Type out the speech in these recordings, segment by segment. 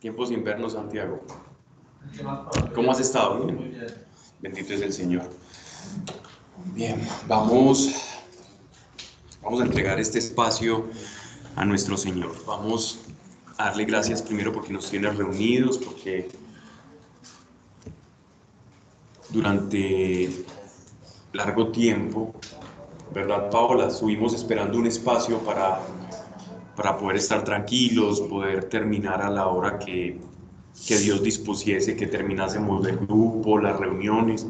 Tiempo sin vernos, Santiago. ¿Cómo has estado? Bien. Bendito es el Señor. Bien, vamos, vamos a entregar este espacio a nuestro Señor. Vamos a darle gracias primero porque nos tiene reunidos, porque durante largo tiempo, ¿verdad, Paola? Estuvimos esperando un espacio para para poder estar tranquilos, poder terminar a la hora que, que Dios dispusiese, que terminásemos el grupo, las reuniones.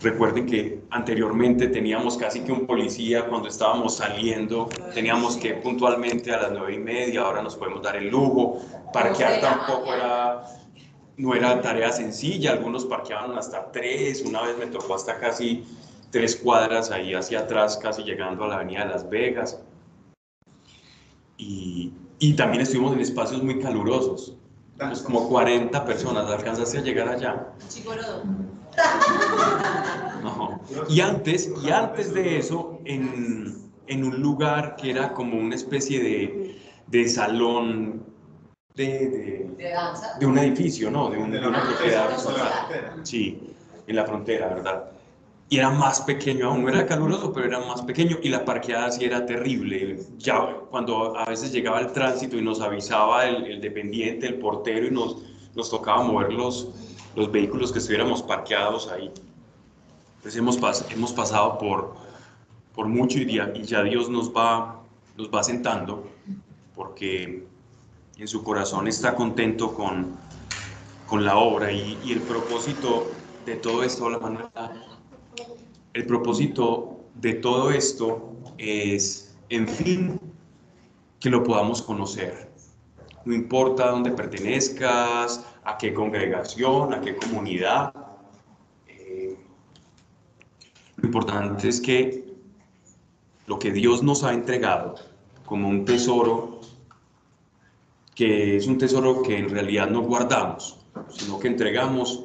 Recuerden que anteriormente teníamos casi que un policía cuando estábamos saliendo, teníamos que puntualmente a las nueve y media, ahora nos podemos dar el lujo, parquear tampoco era, no era tarea sencilla, algunos parqueaban hasta tres, una vez me tocó hasta casi tres cuadras ahí hacia atrás, casi llegando a la avenida de Las Vegas y, y también estuvimos en espacios muy calurosos. Pues como 40 personas, ¿alcanzaste a llegar allá? No. Y antes, y antes de eso, en, en, un lugar que era como una especie de, de salón de, de, de, un edificio, ¿no? De, de una propiedad. Sí, en la frontera, ¿verdad? Y era más pequeño aún, no era caluroso, pero era más pequeño y la parqueada sí era terrible. Ya cuando a veces llegaba el tránsito y nos avisaba el, dependiente, el portero y nos, nos tocaba mover los, los vehículos que estuviéramos parqueados ahí. Pues hemos, hemos pasado por, por mucho y ya, y ya Dios nos va, nos va sentando porque en su corazón está contento con, con la obra y, y el propósito de todo esto, la manera el propósito de todo esto es, en fin, que lo podamos conocer. No importa dónde pertenezcas, a qué congregación, a qué comunidad. Eh, lo importante es que lo que Dios nos ha entregado como un tesoro, que es un tesoro que en realidad no guardamos, sino que entregamos,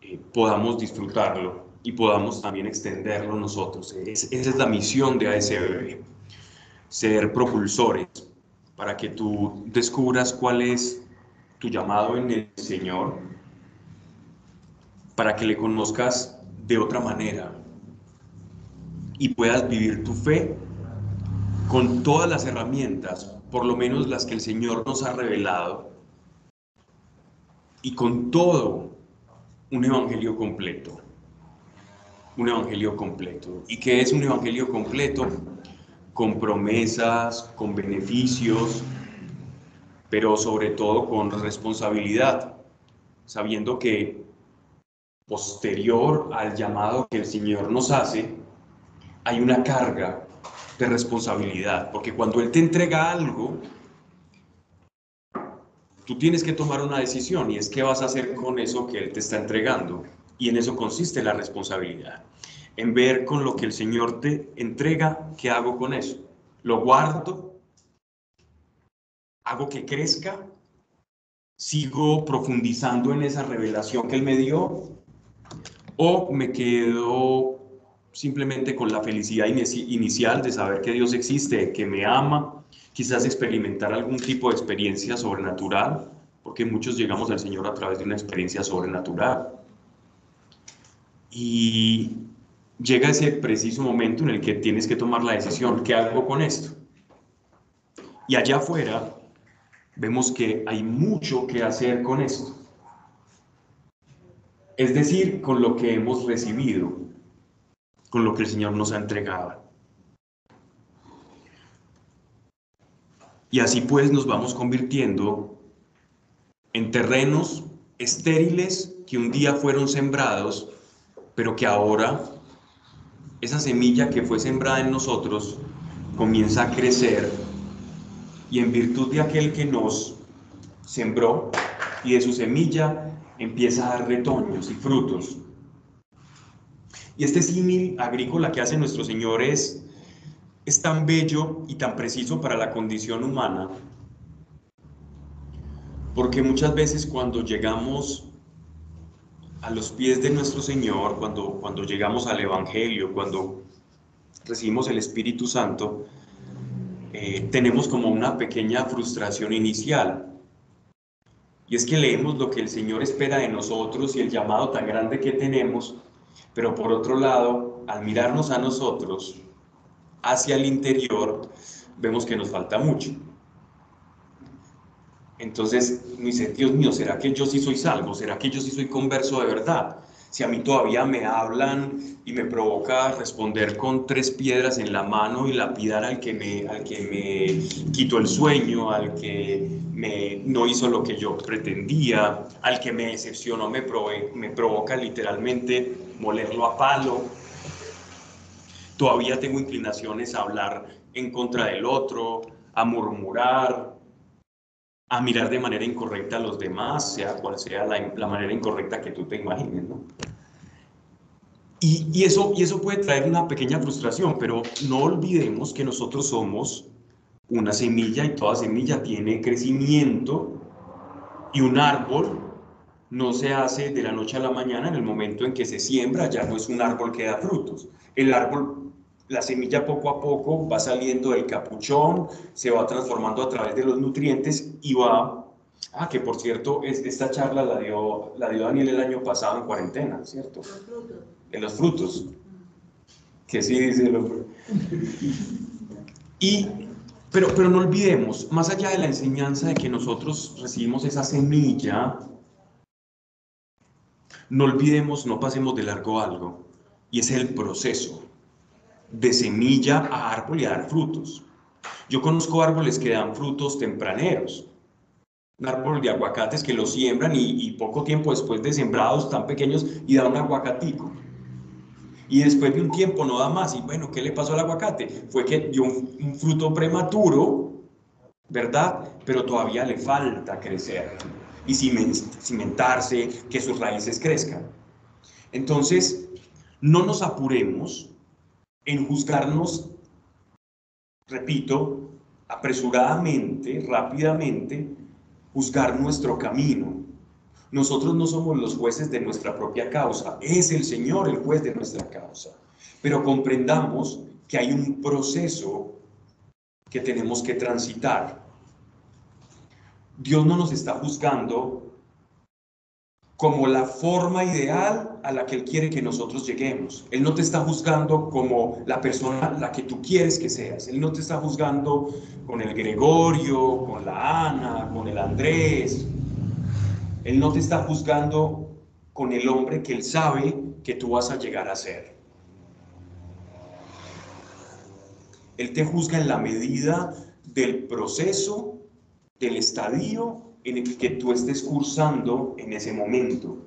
eh, podamos disfrutarlo y podamos también extenderlo nosotros. esa es la misión de ASB, ser propulsores para que tú descubras cuál es tu llamado en el Señor, para que le conozcas de otra manera y puedas vivir tu fe con todas las herramientas, por lo menos las que el Señor nos ha revelado, y con todo un evangelio completo un evangelio completo. ¿Y qué es un evangelio completo? Con promesas, con beneficios, pero sobre todo con responsabilidad, sabiendo que posterior al llamado que el Señor nos hace, hay una carga de responsabilidad, porque cuando Él te entrega algo, tú tienes que tomar una decisión y es qué vas a hacer con eso que Él te está entregando. Y en eso consiste la responsabilidad, en ver con lo que el Señor te entrega, ¿qué hago con eso? ¿Lo guardo? ¿Hago que crezca? ¿Sigo profundizando en esa revelación que Él me dio? ¿O me quedo simplemente con la felicidad inicial de saber que Dios existe, que me ama, quizás experimentar algún tipo de experiencia sobrenatural, porque muchos llegamos al Señor a través de una experiencia sobrenatural. Y llega ese preciso momento en el que tienes que tomar la decisión, ¿qué hago con esto? Y allá afuera vemos que hay mucho que hacer con esto. Es decir, con lo que hemos recibido, con lo que el Señor nos ha entregado. Y así pues nos vamos convirtiendo en terrenos estériles que un día fueron sembrados pero que ahora esa semilla que fue sembrada en nosotros comienza a crecer y en virtud de aquel que nos sembró y de su semilla empieza a dar retoños y frutos. Y este símil agrícola que hace nuestro Señor es, es tan bello y tan preciso para la condición humana, porque muchas veces cuando llegamos a los pies de nuestro Señor, cuando, cuando llegamos al Evangelio, cuando recibimos el Espíritu Santo, eh, tenemos como una pequeña frustración inicial. Y es que leemos lo que el Señor espera de nosotros y el llamado tan grande que tenemos, pero por otro lado, al mirarnos a nosotros hacia el interior, vemos que nos falta mucho. Entonces, me dice, Dios mío, ¿será que yo sí soy salvo? ¿Será que yo sí soy converso de verdad? Si a mí todavía me hablan y me provoca responder con tres piedras en la mano y lapidar al que me, al que me quitó el sueño, al que me, no hizo lo que yo pretendía, al que me decepcionó, me, me provoca literalmente molerlo a palo. Todavía tengo inclinaciones a hablar en contra del otro, a murmurar, a mirar de manera incorrecta a los demás, sea cual sea la, manera incorrecta que tú te imagines, ¿no? Y, eso, y eso puede traer una pequeña frustración, pero no olvidemos que nosotros somos una semilla y toda semilla tiene crecimiento y un árbol no se hace de la noche a la mañana en el momento en que se siembra, ya no es un árbol que da frutos. El árbol la semilla poco a poco va saliendo del capuchón, se va transformando a través de los nutrientes y va... Ah, que por cierto, esta charla la dio, la dio Daniel el año pasado en cuarentena, ¿cierto? Los frutos. En los frutos. Que sí dice el hombre. Y, pero, pero no olvidemos, más allá de la enseñanza de que nosotros recibimos esa semilla, no olvidemos, no pasemos de largo algo, y es el proceso de semilla a árbol y a dar frutos. Yo conozco árboles que dan frutos tempraneros. Un árbol de aguacates que lo siembran y, poco tiempo después de sembrados tan pequeños y da un aguacatico. Y después de un tiempo no da más. Y bueno, ¿qué le pasó al aguacate? Fue que dio un fruto prematuro, ¿verdad? Pero todavía le falta crecer y cimentarse, que sus raíces crezcan. Entonces, no nos apuremos en juzgarnos, repito, apresuradamente, rápidamente, juzgar nuestro camino. Nosotros no somos los jueces de nuestra propia causa, es el Señor el juez de nuestra causa. Pero comprendamos que hay un proceso que tenemos que transitar. Dios no nos está juzgando como la forma ideal a la que Él quiere que nosotros lleguemos. Él no te está juzgando como la persona la que tú quieres que seas. Él no te está juzgando con el Gregorio, con la Ana, con el Andrés. Él no te está juzgando con el hombre que Él sabe que tú vas a llegar a ser. Él te juzga en la medida del proceso, del estadio en el que tú estés cursando en ese momento.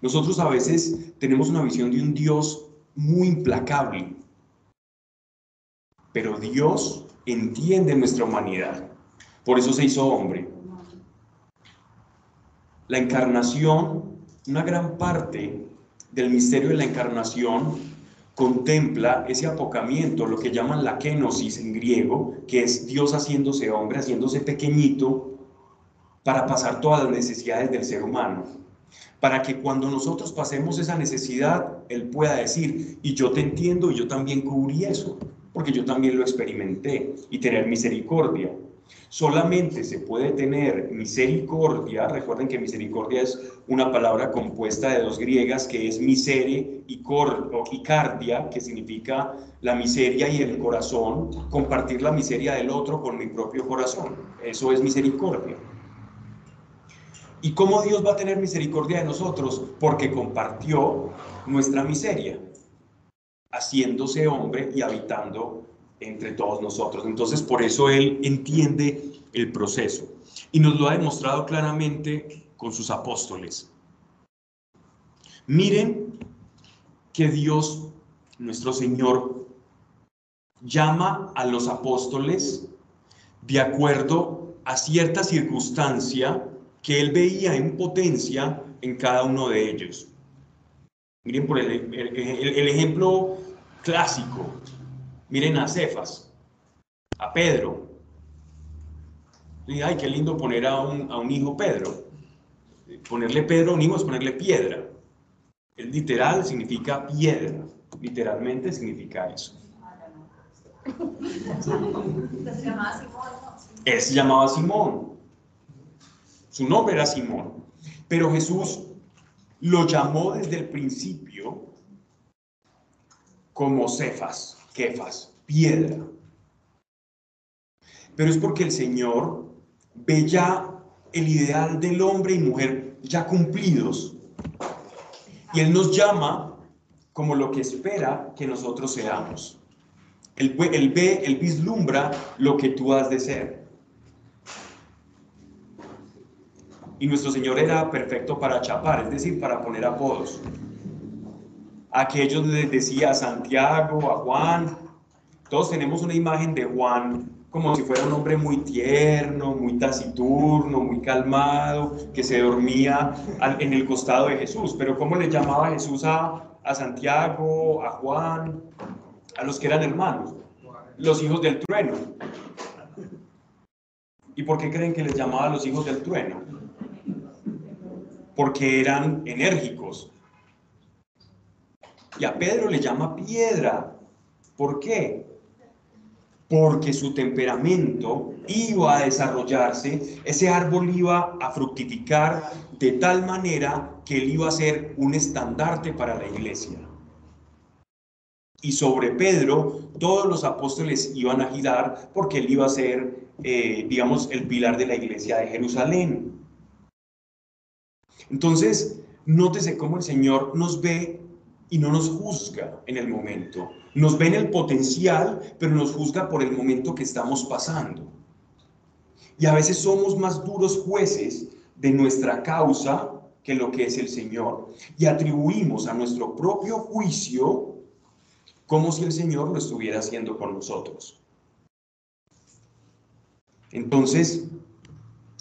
Nosotros a veces tenemos una visión de un Dios muy implacable, pero Dios entiende nuestra humanidad. Por eso se hizo hombre. La encarnación, una gran parte del misterio de la encarnación contempla ese apocamiento, lo que llaman la kenosis en griego, que es Dios haciéndose hombre, haciéndose pequeñito, para pasar todas las necesidades del ser humano. Para que cuando nosotros pasemos esa necesidad, Él pueda decir, y yo te entiendo, y yo también cubrí eso, porque yo también lo experimenté, y tener misericordia. Solamente se puede tener misericordia, recuerden que misericordia es una palabra compuesta de dos griegas que es misere y, cor, y cardia, que significa la miseria y el corazón, compartir la miseria del otro con mi propio corazón. Eso es misericordia. ¿Y cómo Dios va a tener misericordia de nosotros? Porque compartió nuestra miseria, haciéndose hombre y habitando entre todos nosotros. Entonces, por eso Él entiende el proceso y nos lo ha demostrado claramente con sus apóstoles. Miren que Dios, nuestro Señor, llama a los apóstoles de acuerdo a cierta circunstancia que Él veía en potencia en cada uno de ellos. Miren por el, el ejemplo clásico, Miren a Cefas, a Pedro. Ay, qué lindo poner a un, hijo Pedro. Ponerle Pedro a un hijo es ponerle piedra. El literal significa piedra. Literalmente significa eso. Él se llamaba Simón. Su nombre era Simón. Pero Jesús lo llamó desde el principio como Cefas, Kefas, piedra. Pero es porque el Señor ve ya el ideal del hombre y mujer ya cumplidos. Y Él nos llama como lo que espera que nosotros seamos. Él, él ve, Él vislumbra lo que tú has de ser. Y nuestro Señor era perfecto para chapar, es decir, para poner apodos. Aquellos les decía a Santiago, a Juan, todos tenemos una imagen de Juan como si fuera un hombre muy tierno, muy taciturno, muy calmado, que se dormía en el costado de Jesús. Pero ¿cómo le llamaba Jesús a, a Santiago, a Juan, a los que eran hermanos? Los hijos del trueno. ¿Y por qué creen que les llamaba los hijos del trueno? Porque eran enérgicos. Y a Pedro le llama piedra. ¿Por qué? porque su temperamento iba a desarrollarse, ese árbol iba a fructificar de tal manera que él iba a ser un estandarte para la iglesia. Y sobre Pedro todos los apóstoles iban a girar porque él iba a ser, eh, digamos, el pilar de la iglesia de Jerusalén. Entonces, nótese cómo el Señor nos ve y no nos juzga en el momento. Nos ve en el potencial, pero nos juzga por el momento que estamos pasando. Y a veces somos más duros jueces de nuestra causa que lo que es el Señor. Y atribuimos a nuestro propio juicio como si el Señor lo estuviera haciendo con nosotros. Entonces,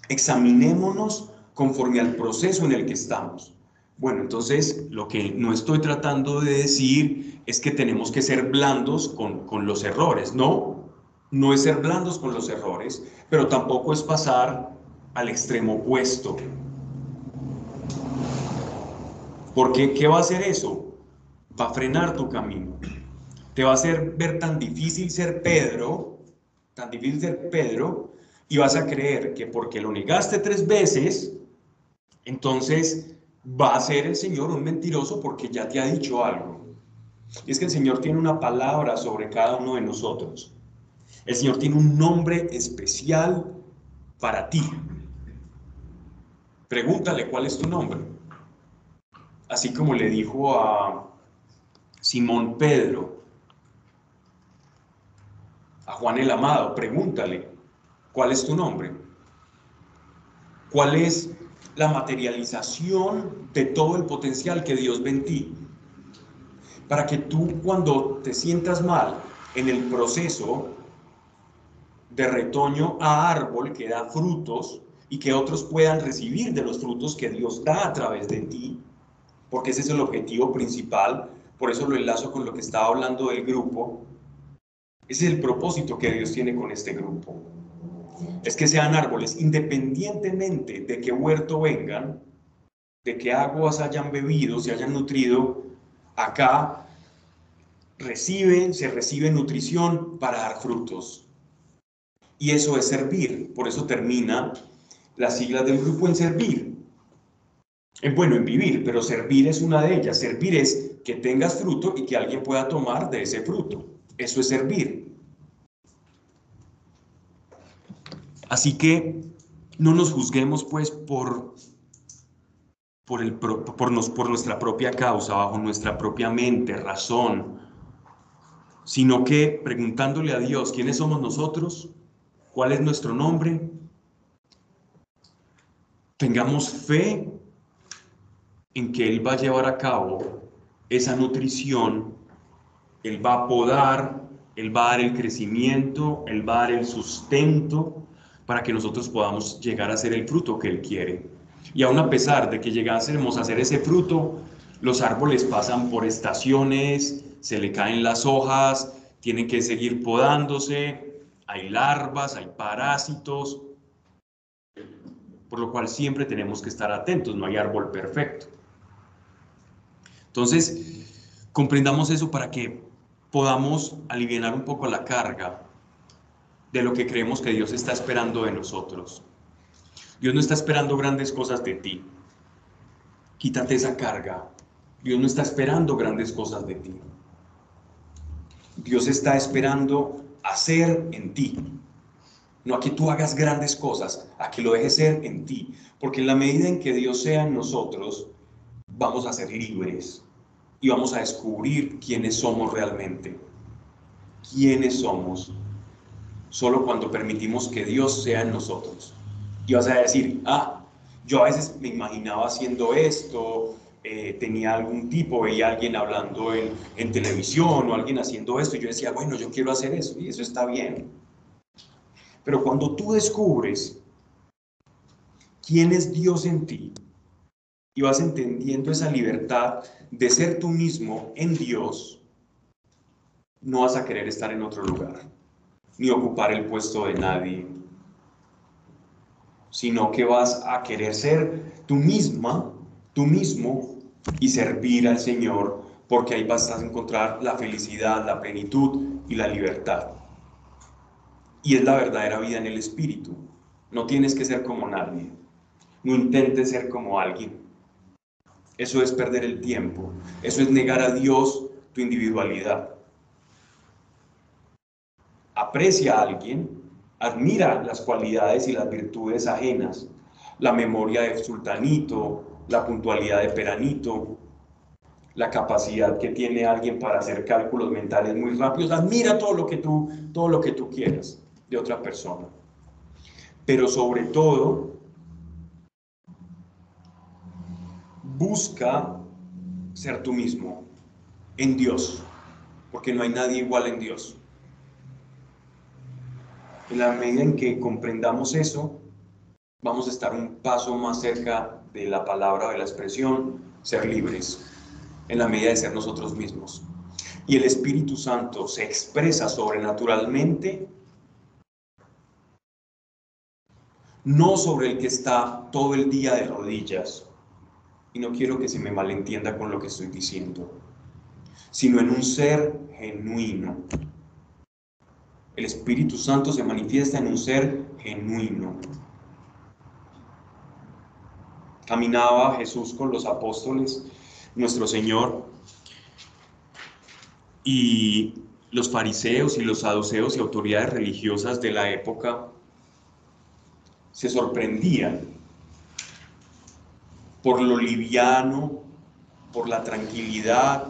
examinémonos conforme al proceso en el que estamos. Bueno, entonces lo que no estoy tratando de decir es que tenemos que ser blandos con, con, los errores. No, no es ser blandos con los errores, pero tampoco es pasar al extremo opuesto. Porque ¿qué va a hacer eso? Va a frenar tu camino. Te va a hacer ver tan difícil ser Pedro, tan difícil ser Pedro, y vas a creer que porque lo negaste tres veces, entonces va a ser el Señor un mentiroso porque ya te ha dicho algo. Y es que el Señor tiene una palabra sobre cada uno de nosotros. El Señor tiene un nombre especial para ti. Pregúntale cuál es tu nombre. Así como le dijo a Simón Pedro, a Juan el Amado, pregúntale cuál es tu nombre. ¿Cuál es la materialización de todo el potencial que Dios ve en ti. Para que tú cuando te sientas mal en el proceso de retoño a árbol que da frutos y que otros puedan recibir de los frutos que Dios da a través de ti, porque ese es el objetivo principal, por eso lo enlazo con lo que estaba hablando del grupo, ese es el propósito que Dios tiene con este grupo es que sean árboles, independientemente de qué huerto vengan, de qué aguas hayan bebido, se hayan nutrido, acá reciben, se recibe nutrición para dar frutos. Y eso es servir, por eso termina la sigla del grupo en servir. En bueno, en vivir, pero servir es una de ellas. Servir es que tengas fruto y que alguien pueda tomar de ese fruto. Eso es servir. Así que no nos juzguemos pues por, por, el, por, por nuestra propia causa, bajo nuestra propia mente, razón, sino que preguntándole a Dios quiénes somos nosotros, cuál es nuestro nombre, tengamos fe en que Él va a llevar a cabo esa nutrición, Él va a podar, Él va a dar el crecimiento, Él va a dar el sustento para que nosotros podamos llegar a ser el fruto que Él quiere. Y aún a pesar de que llegásemos a ser ese fruto, los árboles pasan por estaciones, se le caen las hojas, tienen que seguir podándose, hay larvas, hay parásitos, por lo cual siempre tenemos que estar atentos, no hay árbol perfecto. Entonces, comprendamos eso para que podamos aliviar un poco la carga de lo que creemos que Dios está esperando de nosotros. Dios no está esperando grandes cosas de ti. Quítate esa carga. Dios no está esperando grandes cosas de ti. Dios está esperando hacer en ti. No a que tú hagas grandes cosas, a que lo dejes ser en ti. Porque en la medida en que Dios sea en nosotros, vamos a ser libres y vamos a descubrir quiénes somos realmente. ¿Quiénes somos? Solo cuando permitimos que Dios sea en nosotros. Y vas a decir, ah, yo a veces me imaginaba haciendo esto, eh, tenía algún tipo, veía a alguien hablando en, en televisión o alguien haciendo esto, y yo decía, bueno, yo quiero hacer eso, y eso está bien. Pero cuando tú descubres quién es Dios en ti, y vas entendiendo esa libertad de ser tú mismo en Dios, no vas a querer estar en otro lugar, ni ocupar el puesto de nadie, sino que vas a querer ser tú misma, tú mismo, y servir al Señor, porque ahí vas a encontrar la felicidad, la plenitud y la libertad. Y es la verdadera vida en el Espíritu. No tienes que ser como nadie. No intentes ser como alguien. Eso es perder el tiempo. Eso es negar a Dios tu individualidad. Aprecia a alguien, admira las cualidades y las virtudes ajenas, la memoria de sultanito, la puntualidad de peranito, la capacidad que tiene alguien para hacer cálculos mentales muy rápidos. Admira todo lo que tú, todo lo que tú quieras de otra persona. Pero sobre todo, busca ser tú mismo en Dios, porque no hay nadie igual en Dios. En la medida en que comprendamos eso, vamos a estar un paso más cerca de la palabra o de la expresión, ser libres, en la medida de ser nosotros mismos. Y el Espíritu Santo se expresa sobrenaturalmente, no sobre el que está todo el día de rodillas, y no quiero que se me malentienda con lo que estoy diciendo, sino en un ser genuino. El Espíritu Santo se manifiesta en un ser genuino. Caminaba Jesús con los apóstoles, nuestro Señor, y los fariseos y los saduceos y autoridades religiosas de la época se sorprendían por lo liviano, por la tranquilidad,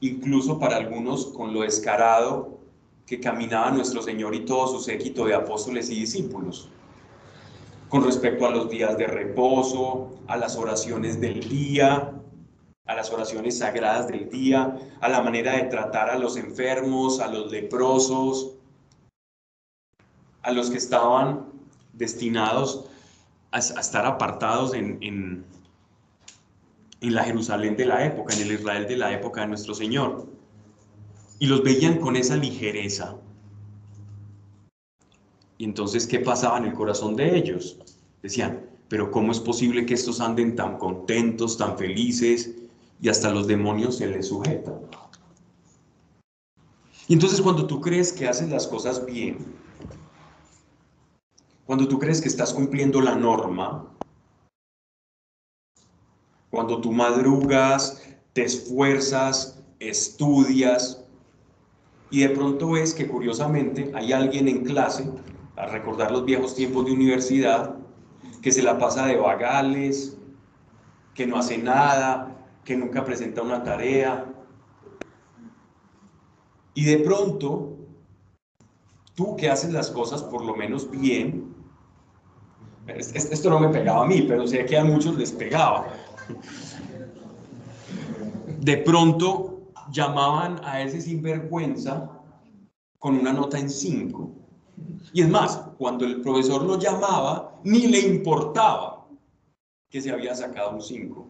incluso para algunos con lo descarado que caminaba nuestro Señor y todo su séquito de apóstoles y discípulos, con respecto a los días de reposo, a las oraciones del día, a las oraciones sagradas del día, a la manera de tratar a los enfermos, a los leprosos, a los que estaban destinados a, estar apartados en, en, en la Jerusalén de la época, en el Israel de la época de nuestro Señor. Y los veían con esa ligereza. Y entonces, ¿qué pasaba en el corazón de ellos? Decían, pero ¿cómo es posible que estos anden tan contentos, tan felices y hasta los demonios se les sujetan? Y entonces cuando tú crees que haces las cosas bien, cuando tú crees que estás cumpliendo la norma, cuando tú madrugas, te esfuerzas, estudias y de pronto ves que curiosamente hay alguien en clase, a recordar los viejos tiempos de universidad, que se la pasa de vagales, que no hace nada, que nunca presenta una tarea. Y de pronto, tú que haces las cosas por lo menos bien, esto no me pegaba a mí, pero sé que a muchos les pegaba. De pronto llamaban a ese sinvergüenza con una nota en 5. Y es más, cuando el profesor lo llamaba, ni le importaba que se había sacado un 5.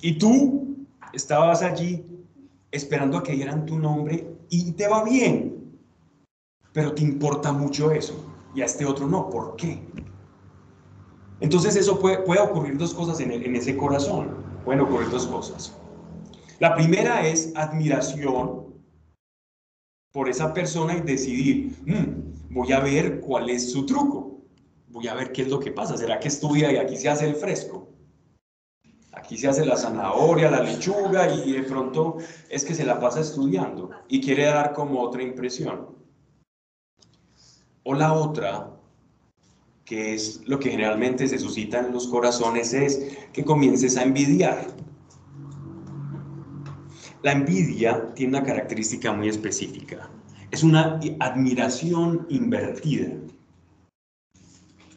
Y tú estabas allí esperando a que dieran tu nombre y te va bien, pero te importa mucho eso y a este otro no. ¿Por qué? Entonces eso puede, ocurrir dos cosas en, en ese corazón. Pueden ocurrir dos cosas. La primera es admiración por esa persona y decidir, mm, voy a ver cuál es su truco, voy a ver qué es lo que pasa, ¿será que estudia y aquí se hace el fresco? Aquí se hace la zanahoria, la lechuga y de pronto es que se la pasa estudiando y quiere dar como otra impresión. O la otra, que es lo que generalmente se suscita en los corazones, es que comiences a envidiar. La envidia tiene una característica muy específica. Es una admiración invertida.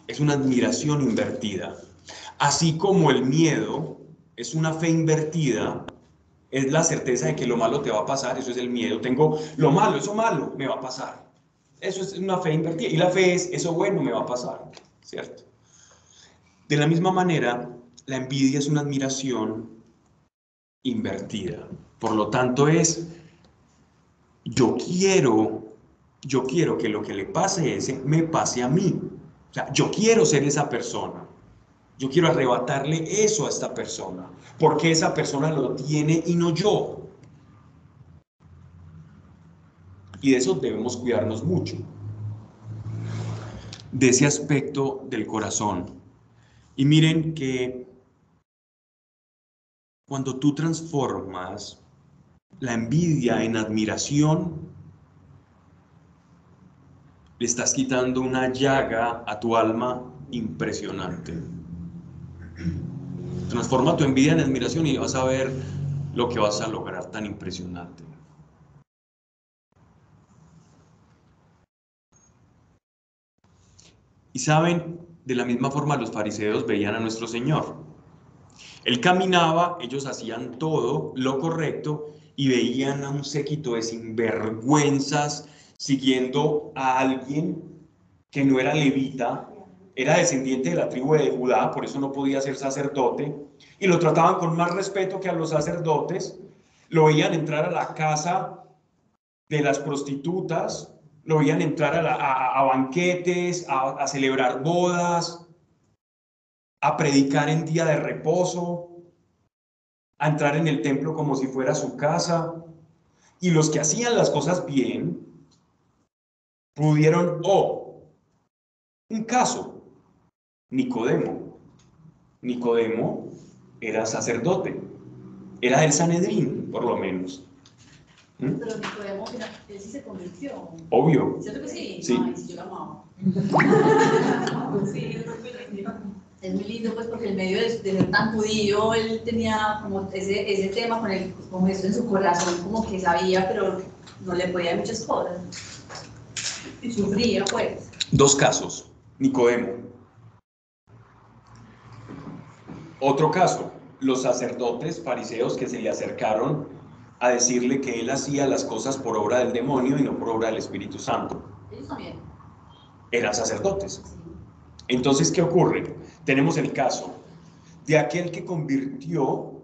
Es una admiración invertida. Así como el miedo es una fe invertida, es la certeza de que lo malo te va a pasar, eso es el miedo. Tengo lo malo, eso malo me va a pasar. Eso es una fe invertida. Y la fe es, eso bueno me va a pasar, ¿cierto? De la misma manera, la envidia es una admiración invertida. Por lo tanto, es, yo quiero, yo quiero que lo que le pase a ese me pase a mí. O sea, yo quiero ser esa persona. Yo quiero arrebatarle eso a esta persona, porque esa persona lo tiene y no yo. Y de eso debemos cuidarnos mucho, de ese aspecto del corazón. Y miren que cuando tú transformas la envidia en admiración, le estás quitando una llaga a tu alma impresionante. Transforma tu envidia en admiración y vas a ver lo que vas a lograr tan impresionante. Y saben, de la misma forma los fariseos veían a nuestro Señor. Él caminaba, ellos hacían todo lo correcto y veían a un séquito de sinvergüenzas siguiendo a alguien que no era levita, era descendiente de la tribu de Judá, por eso no podía ser sacerdote, y lo trataban con más respeto que a los sacerdotes, lo veían entrar a la casa de las prostitutas, lo veían entrar a, banquetes, a celebrar bodas, a predicar en día de reposo, a entrar en el templo como si fuera su casa. Y los que hacían las cosas bien pudieron, oh, un caso, Nicodemo. Nicodemo era sacerdote, era del Sanedrín, por lo menos. ¿Mm? Pero Nicodemo, él sí se convirtió. Obvio. ¿Cierto que sí? Sí. Ay, yo la amaba. sí, es muy lindo pues porque en medio de, ser tan judío, él tenía como ese, ese tema con, el, con eso en su corazón, como que sabía, pero no le podía muchas cosas. Y sufría pues. Dos casos, Nicodemo. Otro caso, los sacerdotes fariseos que se le acercaron a decirle que él hacía las cosas por obra del demonio y no por obra del Espíritu Santo. Ellos también. Eran sacerdotes. Entonces, ¿qué ocurre? tenemos el caso de aquel que convirtió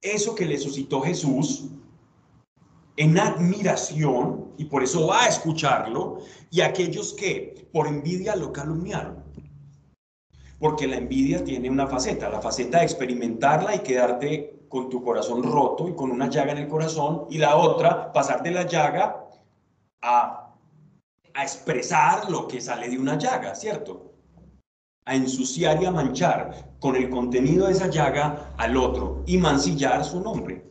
eso que le suscitó Jesús en admiración y por eso va a escucharlo y aquellos que por envidia lo calumniaron. Porque la envidia tiene una faceta, la faceta de experimentarla y quedarte con tu corazón roto y con una llaga en el corazón y la otra, pasar de la llaga a, a expresar lo que sale de una llaga, ¿cierto? a ensuciar y a manchar con el contenido de esa llaga al otro y mancillar su nombre.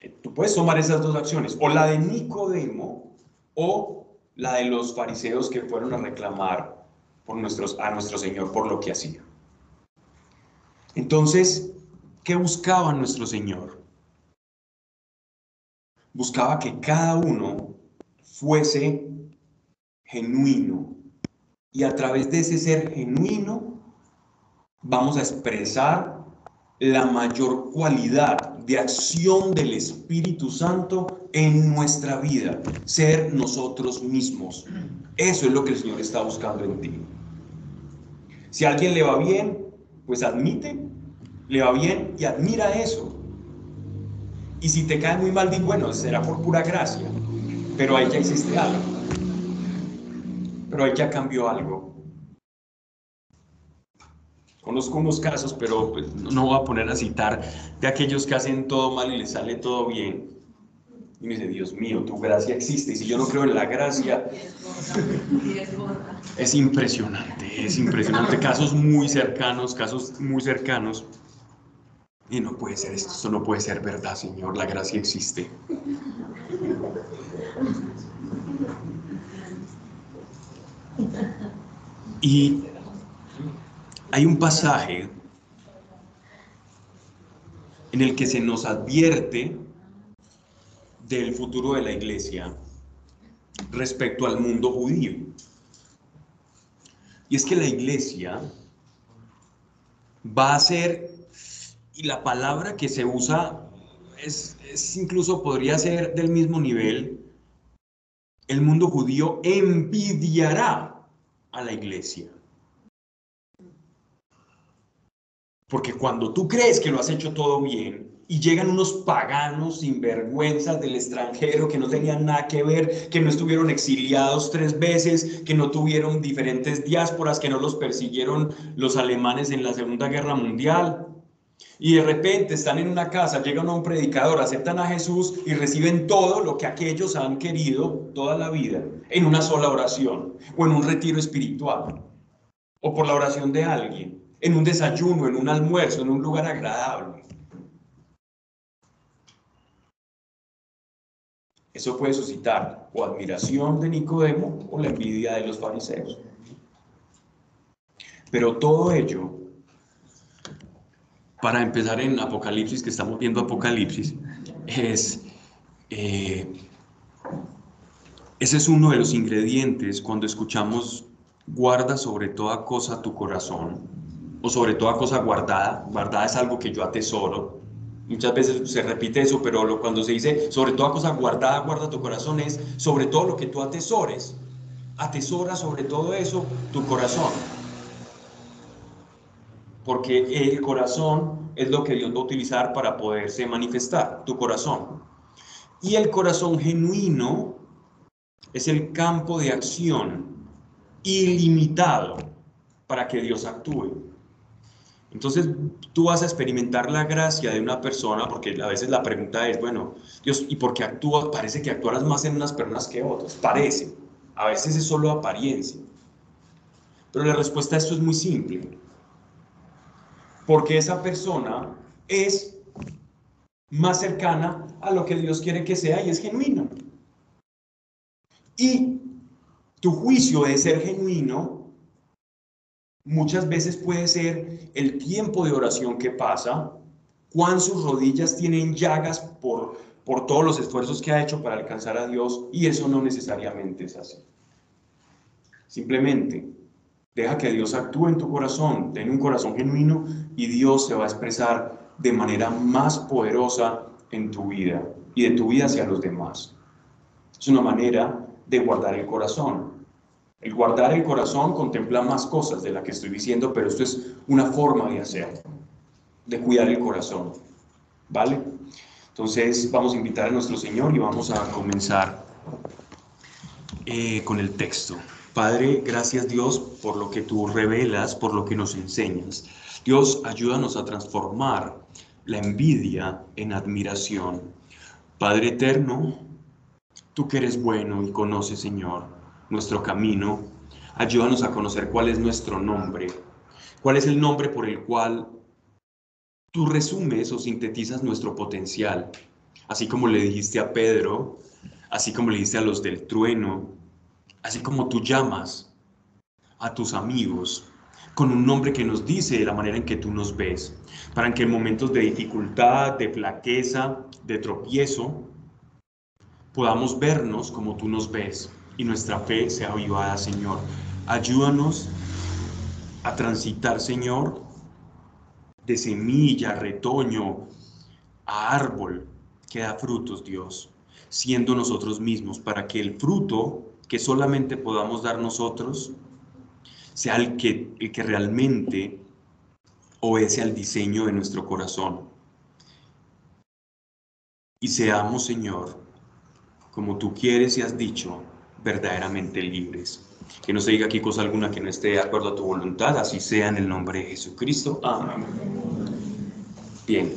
Eh, tú puedes tomar esas dos acciones, o la de Nicodemo o la de los fariseos que fueron a reclamar por nuestros, a nuestro Señor por lo que hacía. Entonces, ¿qué buscaba nuestro Señor? Buscaba que cada uno fuese genuino, y a través de ese ser genuino vamos a expresar la mayor cualidad de acción del Espíritu Santo en nuestra vida, ser nosotros mismos. Eso es lo que el Señor está buscando en ti. Si a alguien le va bien, pues admite, le va bien y admira eso. Y si te cae muy mal, di, bueno, será por pura gracia, pero ahí ya hiciste algo. Pero ahí ya cambió algo. Conozco unos casos, pero pues, no voy a poner a citar de aquellos que hacen todo mal y les sale todo bien. Y me dice, Dios mío, tu gracia existe. Y si yo no creo en la gracia, es impresionante, es impresionante. Casos muy cercanos, casos muy cercanos. Y no puede ser esto, esto no puede ser verdad, Señor, la gracia existe. Y hay un pasaje en el que se nos advierte del futuro de la iglesia respecto al mundo judío. Y es que la iglesia va a ser, y la palabra que se usa es, incluso podría ser del mismo nivel, el mundo judío envidiará a la iglesia. Porque cuando tú crees que lo has hecho todo bien y llegan unos paganos sinvergüenzas del extranjero que no tenían nada que ver, que no estuvieron exiliados tres veces, que no tuvieron diferentes diásporas, que no los persiguieron los alemanes en la Segunda Guerra Mundial, y de repente están en una casa, llegan a un predicador, aceptan a Jesús y reciben todo lo que aquellos han querido toda la vida en una sola oración o en un retiro espiritual o por la oración de alguien en un desayuno, en un almuerzo, en un lugar agradable. Eso puede suscitar o admiración de Nicodemo o la envidia de los fariseos. Pero todo ello, para empezar en Apocalipsis, que estamos viendo Apocalipsis, es, eh, ese es uno de los ingredientes cuando escuchamos guarda sobre toda cosa tu corazón, o sobre toda cosa guardada. Guardada es algo que yo atesoro. Muchas veces se repite eso, pero cuando se dice sobre toda cosa guardada, guarda tu corazón, es sobre todo lo que tú atesores. Atesora sobre todo eso tu corazón. Porque el corazón es lo que Dios va a utilizar para poderse manifestar, tu corazón. Y el corazón genuino es el campo de acción ilimitado para que Dios actúe. Entonces tú vas a experimentar la gracia de una persona, porque a veces la pregunta es, bueno, Dios, ¿y por qué actúas? Parece que actuarás más en unas personas que otras, parece. A veces es solo apariencia. Pero la respuesta a esto es muy simple. Porque esa persona es más cercana a lo que Dios quiere que sea y es genuino. Y tu juicio de ser genuino muchas veces puede ser el tiempo de oración que pasa, cuán sus rodillas tienen llagas por, por todos los esfuerzos que ha hecho para alcanzar a Dios, y eso no necesariamente es así. Simplemente deja que Dios actúe en tu corazón, ten un corazón genuino y Dios se va a expresar de manera más poderosa en tu vida y de tu vida hacia los demás. Es una manera de guardar el corazón. El guardar el corazón contempla más cosas de las que estoy diciendo, pero esto es una forma de hacerlo, de cuidar el corazón. ¿Vale? Entonces vamos a invitar a nuestro Señor y vamos a comenzar eh, con el texto. Padre, gracias Dios por lo que tú revelas, por lo que nos enseñas. Dios, ayúdanos a transformar la envidia en admiración. Padre eterno, tú que eres bueno y conoces, Señor, nuestro camino. Ayúdanos a conocer cuál es nuestro nombre, cuál es el nombre por el cual tú resumes o sintetizas nuestro potencial, así como le dijiste a Pedro, así como le dijiste a los del trueno, así como tú llamas a tus amigos con un nombre que nos dice de la manera en que tú nos ves, para que en momentos de dificultad, de flaqueza, de tropiezo, podamos vernos como tú nos ves y nuestra fe sea avivada, Señor. Ayúdanos a transitar, Señor, de semilla, retoño, a árbol que da frutos, Dios, siendo nosotros mismos, para que el fruto que solamente podamos dar nosotros sea el que, el que realmente obedece al diseño de nuestro corazón. Y seamos, Señor, como tú quieres y has dicho, verdaderamente libres. Que no se diga aquí cosa alguna que no esté de acuerdo a tu voluntad, así sea en el nombre de Jesucristo. Amén. Bien.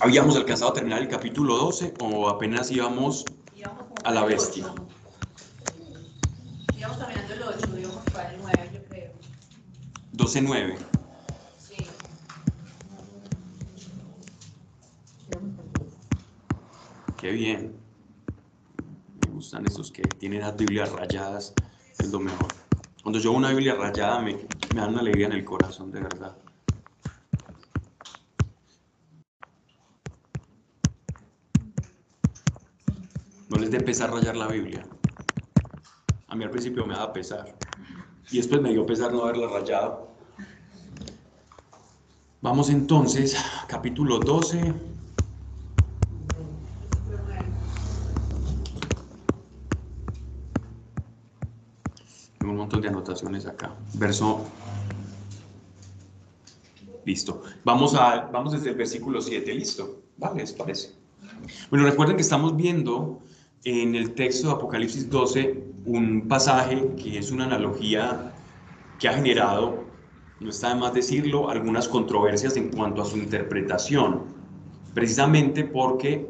¿Habíamos alcanzado a terminar el capítulo 12 o apenas íbamos a la bestia? Íbamos caminando el 8, íbamos para el 9, yo creo. 12.9. Sí. Qué bien. Me gustan esos que tienen las Biblias rayadas, es lo mejor. Cuando yo veo una Biblia rayada me, me da una alegría en el corazón, de verdad. Les dé pesar rayar la Biblia. A mí al principio me daba pesar. Y después me dio pesar no haberla rayado. Vamos entonces, capítulo 12. Tengo un montón de anotaciones acá. Verso. Listo. Vamos, a, vamos desde el versículo 7. Listo. Vale, ¿les parece? Bueno, recuerden que estamos viendo en el texto de Apocalipsis 12 un pasaje que es una analogía que ha generado, no está de más decirlo, algunas controversias en cuanto a su interpretación, precisamente porque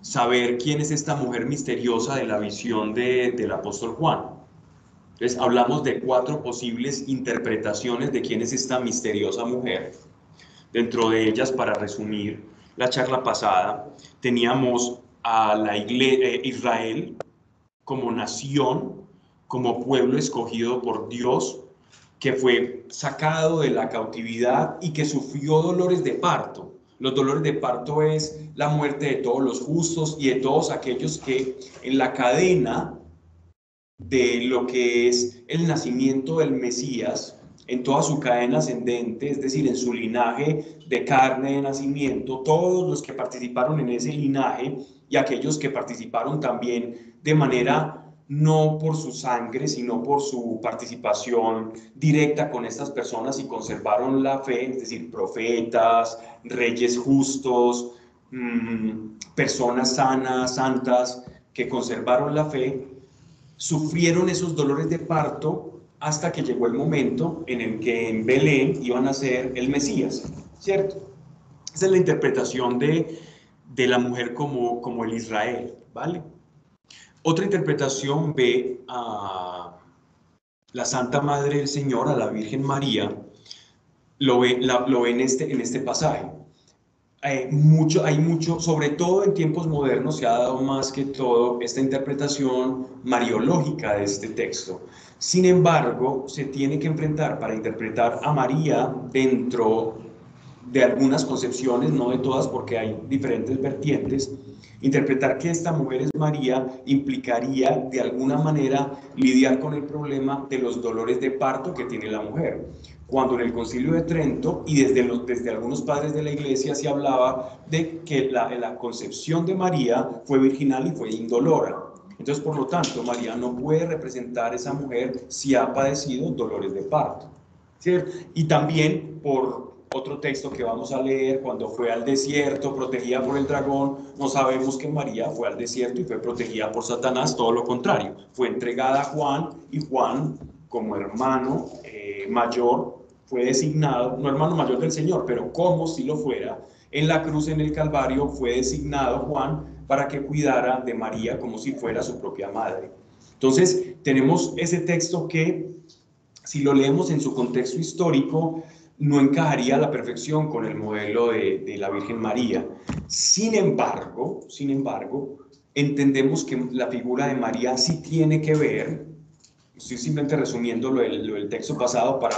saber quién es esta mujer misteriosa de la visión de, del apóstol Juan. Entonces hablamos de cuatro posibles interpretaciones de quién es esta misteriosa mujer. Dentro de ellas, para resumir la charla pasada, teníamos a la iglesia, eh, Israel como nación, como pueblo escogido por Dios, que fue sacado de la cautividad y que sufrió dolores de parto. Los dolores de parto es la muerte de todos los justos y de todos aquellos que en la cadena de lo que es el nacimiento del Mesías, en toda su cadena ascendente, es decir, en su linaje de carne de nacimiento, todos los que participaron en ese linaje y aquellos que participaron también de manera no por su sangre, sino por su participación directa con estas personas y conservaron la fe, es decir, profetas, reyes justos, mm, personas sanas, santas, que conservaron la fe, sufrieron esos dolores de parto hasta que llegó el momento en el que en Belén iban a ser el Mesías, ¿cierto? Esa es la interpretación de, de la mujer como, como el Israel, ¿vale? Otra interpretación ve a la Santa Madre del Señor, a la Virgen María, lo ve, lo ve en, este, en este pasaje. Hay mucho, hay mucho, sobre todo en tiempos modernos, se ha dado más que todo esta interpretación mariológica de este texto. Sin embargo, se tiene que enfrentar para interpretar a María dentro de algunas concepciones, no de todas porque hay diferentes vertientes, Interpretar que esta mujer es María implicaría de alguna manera lidiar con el problema de los dolores de parto que tiene la mujer. Cuando en el concilio de Trento y desde, desde algunos padres de la iglesia se hablaba de que la, la concepción de María fue virginal y fue indolora. Entonces, por lo tanto, María no puede representar a esa mujer si ha padecido dolores de parto. ¿cierto? Y también por otro texto que vamos a leer, cuando fue al desierto, protegida por el dragón, no sabemos que María fue al desierto y fue protegida por Satanás, todo lo contrario, fue entregada a Juan y Juan, como hermano eh, mayor, fue designado, no hermano mayor del Señor, pero como si lo fuera, en la cruz en el Calvario fue designado Juan para que cuidara de María como si fuera su propia madre. Entonces, tenemos ese texto que, si lo leemos en su contexto histórico, no encajaría a la perfección con el modelo de, la Virgen María. Sin embargo, sin embargo, entendemos que la figura de María sí tiene que ver, estoy simplemente resumiendo lo del, texto pasado para,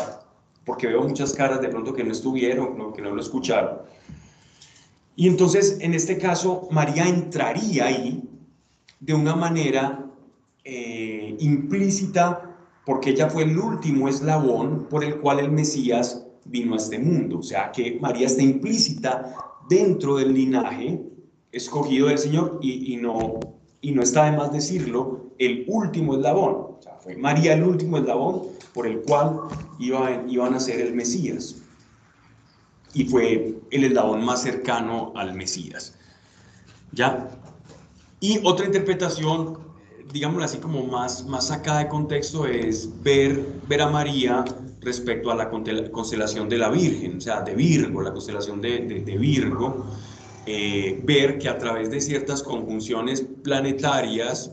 porque veo muchas caras de pronto que no estuvieron, que no lo escucharon. Y entonces, en este caso, María entraría ahí de una manera eh, implícita, porque ella fue el último eslabón por el cual el Mesías vino a este mundo. O sea que María está implícita dentro del linaje escogido del Señor y, no, y no está de más decirlo, el último eslabón. O sea, fue María el último eslabón por el cual iban, iban a ser el Mesías. Y fue el eslabón más cercano al Mesías. ¿Ya? Y otra interpretación digámoslo así como más, más sacada de contexto, es ver, ver a María respecto a la constelación de la Virgen, o sea, de Virgo, la constelación de, de, Virgo, eh, ver que a través de ciertas conjunciones planetarias,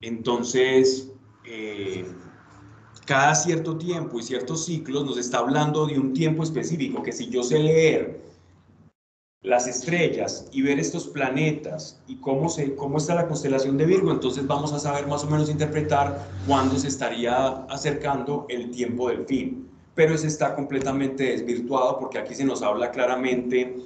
entonces, eh, cada cierto tiempo y ciertos ciclos nos está hablando de un tiempo específico, que si yo sé leer las estrellas y ver estos planetas y cómo, se, cómo está la constelación de Virgo, entonces vamos a saber más o menos interpretar cuándo se estaría acercando el tiempo del fin. Pero eso está completamente desvirtuado porque aquí se nos habla claramente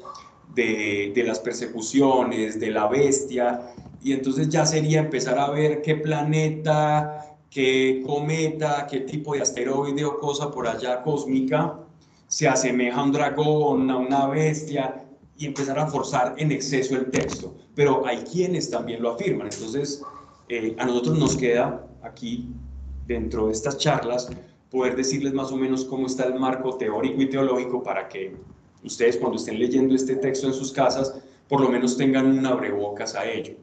de, de las persecuciones, de la bestia, y entonces ya sería empezar a ver qué planeta, qué cometa, qué tipo de asteroide o cosa por allá cósmica se asemeja a un dragón, a una bestia, y empezar a forzar en exceso el texto. Pero hay quienes también lo afirman. Entonces, eh, a nosotros nos queda aquí, dentro de estas charlas, poder decirles más o menos cómo está el marco teórico y teológico para que ustedes cuando estén leyendo este texto en sus casas, por lo menos tengan un abrebocas a ello.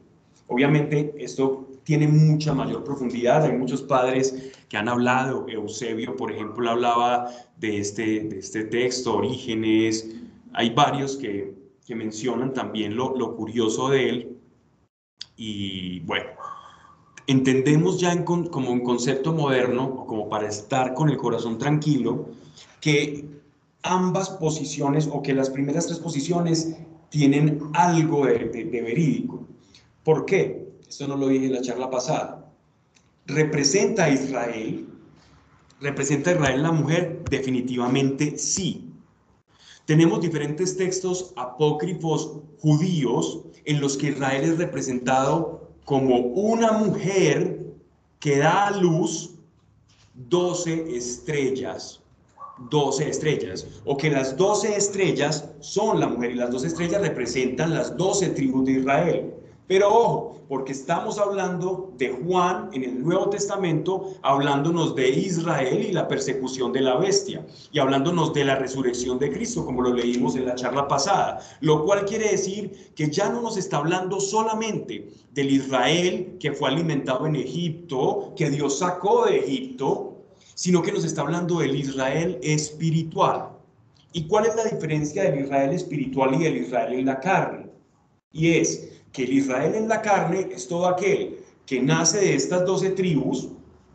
Obviamente, esto tiene mucha mayor profundidad. Hay muchos padres que han hablado. Eusebio, por ejemplo, hablaba de este, de este texto, Orígenes. Hay varios que, que mencionan también lo, lo, curioso de él. Y bueno, entendemos ya en, como un concepto moderno, como para estar con el corazón tranquilo, que ambas posiciones o que las primeras tres posiciones tienen algo de, de, de verídico. ¿Por qué? Esto no lo dije en la charla pasada, ¿representa a Israel? ¿Representa a Israel la mujer? Definitivamente sí. Tenemos diferentes textos apócrifos judíos en los que Israel es representado como una mujer que da a luz 12 estrellas. 12 estrellas, o que las 12 estrellas son la mujer y las 12 estrellas representan las 12 tribus de Israel. Pero ojo, porque estamos hablando de Juan en el Nuevo Testamento, hablándonos de Israel y la persecución de la bestia, y hablándonos de la resurrección de Cristo, como lo leímos en la charla pasada, lo cual quiere decir que ya no nos está hablando solamente del Israel que fue alimentado en Egipto, que Dios sacó de Egipto, sino que nos está hablando del Israel espiritual. ¿Y cuál es la diferencia del Israel espiritual y del Israel en la carne? Y es que el Israel en la carne es todo aquel que nace de estas doce tribus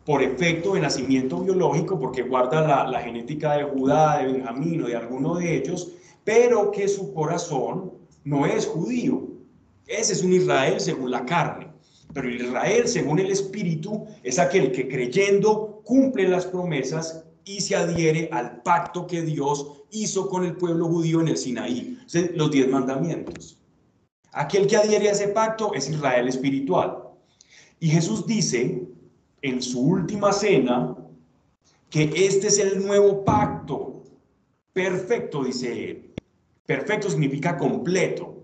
por efecto de nacimiento biológico, porque guarda la, genética de Judá, de Benjamín o de alguno de ellos, pero que su corazón no es judío. Ese es un Israel según la carne. Pero el Israel según el Espíritu es aquel que creyendo cumple las promesas y se adhiere al pacto que Dios hizo con el pueblo judío en el Sinaí, los diez mandamientos. Aquel que adhiere a ese pacto es Israel espiritual. Y Jesús dice en su última cena que este es el nuevo pacto. Perfecto, dice él. Perfecto significa completo.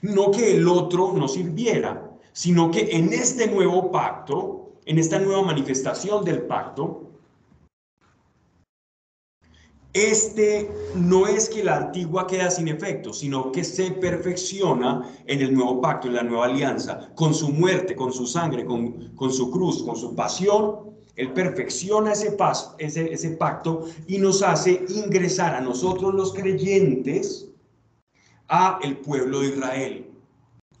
No que el otro no sirviera, sino que en este nuevo pacto, en esta nueva manifestación del pacto, este no es que la antigua queda sin efecto, sino que se perfecciona en el nuevo pacto, en la nueva alianza, con su muerte, con su sangre, con, con su cruz, con su pasión. Él perfecciona ese, pacto y nos hace ingresar a nosotros los creyentes a el pueblo de Israel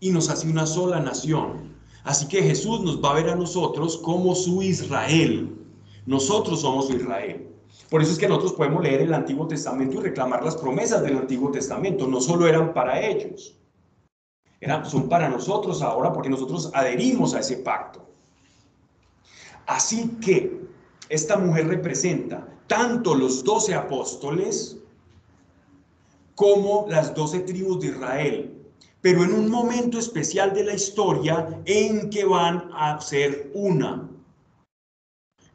y nos hace una sola nación. Así que Jesús nos va a ver a nosotros como su Israel. Nosotros somos su Israel. Por eso es que nosotros podemos leer el Antiguo Testamento y reclamar las promesas del Antiguo Testamento. No solo eran para ellos, eran, son para nosotros ahora porque nosotros adherimos a ese pacto. Así que esta mujer representa tanto los doce apóstoles como las doce tribus de Israel, pero en un momento especial de la historia en que van a ser una.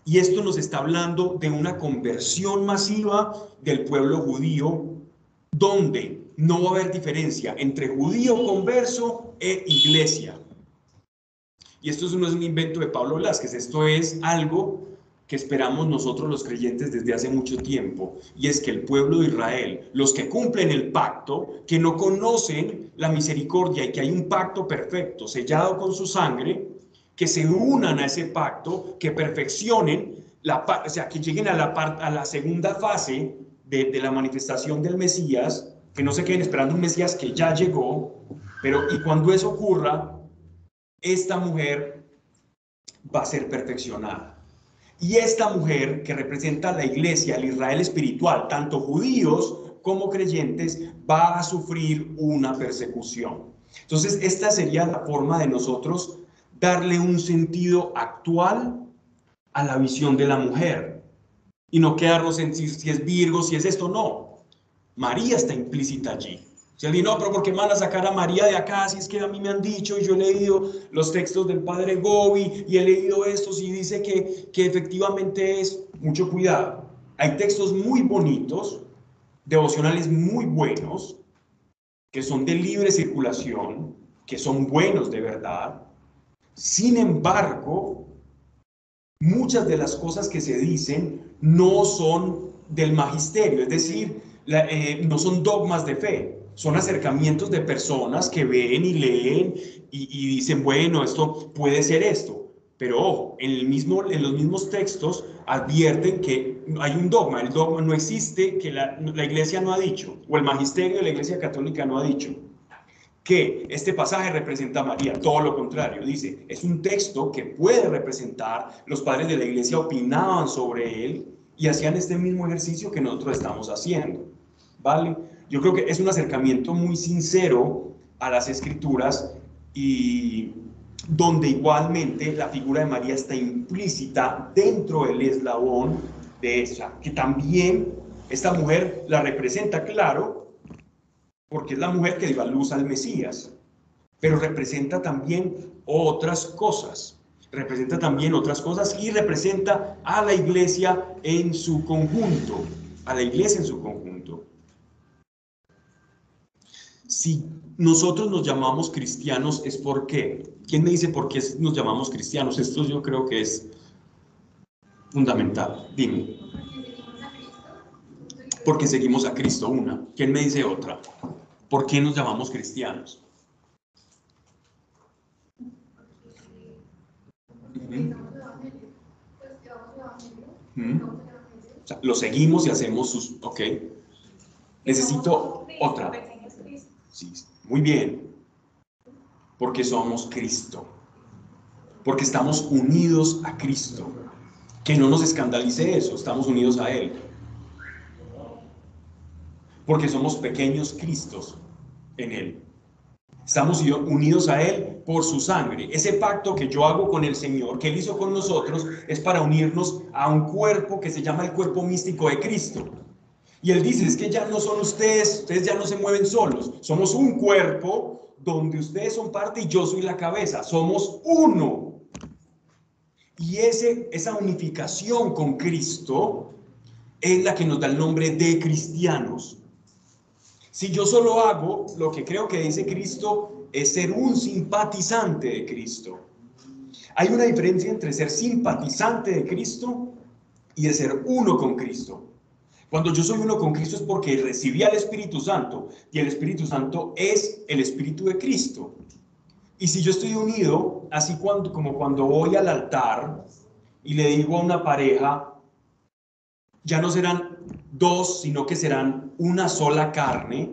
Y esto nos está hablando de una conversión masiva del pueblo judío, donde no va a haber diferencia entre judío converso e iglesia. Y esto no es un invento de Pablo Velázquez, esto es algo que esperamos nosotros los creyentes desde hace mucho tiempo, y es que el pueblo de Israel, los que cumplen el pacto, que no conocen la misericordia y que hay un pacto perfecto sellado con su sangre, que se unan a ese pacto, que perfeccionen, la, o sea, que lleguen a la, a la segunda fase de, la manifestación del Mesías, que no se queden esperando un Mesías que ya llegó, pero y cuando eso ocurra, esta mujer va a ser perfeccionada. Y esta mujer que representa la iglesia, el Israel espiritual, tanto judíos como creyentes, va a sufrir una persecución. Entonces, esta sería la forma de nosotros darle un sentido actual a la visión de la mujer y no quedarnos en si, es Virgo, si es esto, no. María está implícita allí. Si alguien, no, pero ¿por qué van a sacar a María de acá? Si es que a mí me han dicho y yo he leído los textos del padre Gobi y he leído estos y dice que, que efectivamente es mucho cuidado. Hay textos muy bonitos, devocionales muy buenos, que son de libre circulación, que son buenos de verdad. Sin embargo, muchas de las cosas que se dicen no son del magisterio, es decir, eh, no son dogmas de fe, son acercamientos de personas que ven y leen y, dicen, bueno, esto puede ser esto. Pero ojo, en, el mismo, en los mismos textos advierten que hay un dogma, el dogma no existe, que la, la iglesia no ha dicho, o el magisterio de la iglesia católica no ha dicho que este pasaje representa a María, todo lo contrario, dice, es un texto que puede representar, los padres de la iglesia opinaban sobre él y hacían este mismo ejercicio que nosotros estamos haciendo, ¿vale? Yo creo que es un acercamiento muy sincero a las escrituras y donde igualmente la figura de María está implícita dentro del eslabón de esa, que también esta mujer la representa, claro, porque es la mujer que dio a luz al Mesías, pero representa también otras cosas, representa también otras cosas y representa a la iglesia en su conjunto, a la iglesia en su conjunto. Si nosotros nos llamamos cristianos es porque, ¿quién me dice por qué nos llamamos cristianos? Esto yo creo que es fundamental. Dime. Porque seguimos a Cristo, una. ¿Quién me dice otra? ¿Por qué nos llamamos cristianos? lo seguimos y hacemos sus... Ok. Necesito otra. Sí, muy bien. Porque somos Cristo. Porque estamos unidos a Cristo. Que no nos escandalice eso, estamos unidos a Él porque somos pequeños Cristos en Él. Estamos unidos a Él por su sangre. Ese pacto que yo hago con el Señor, que Él hizo con nosotros, es para unirnos a un cuerpo que se llama el cuerpo místico de Cristo. Y Él dice, es que ya no son ustedes, ustedes ya no se mueven solos. Somos un cuerpo donde ustedes son parte y yo soy la cabeza. Somos uno. Y ese, esa unificación con Cristo es la que nos da el nombre de cristianos. Si yo solo hago lo que creo que dice Cristo, es ser un simpatizante de Cristo. Hay una diferencia entre ser simpatizante de Cristo y de ser uno con Cristo. Cuando yo soy uno con Cristo es porque recibí al Espíritu Santo y el Espíritu Santo es el Espíritu de Cristo. Y si yo estoy unido, así cuando, como cuando voy al altar y le digo a una pareja, ya no serán dos, sino que serán una sola carne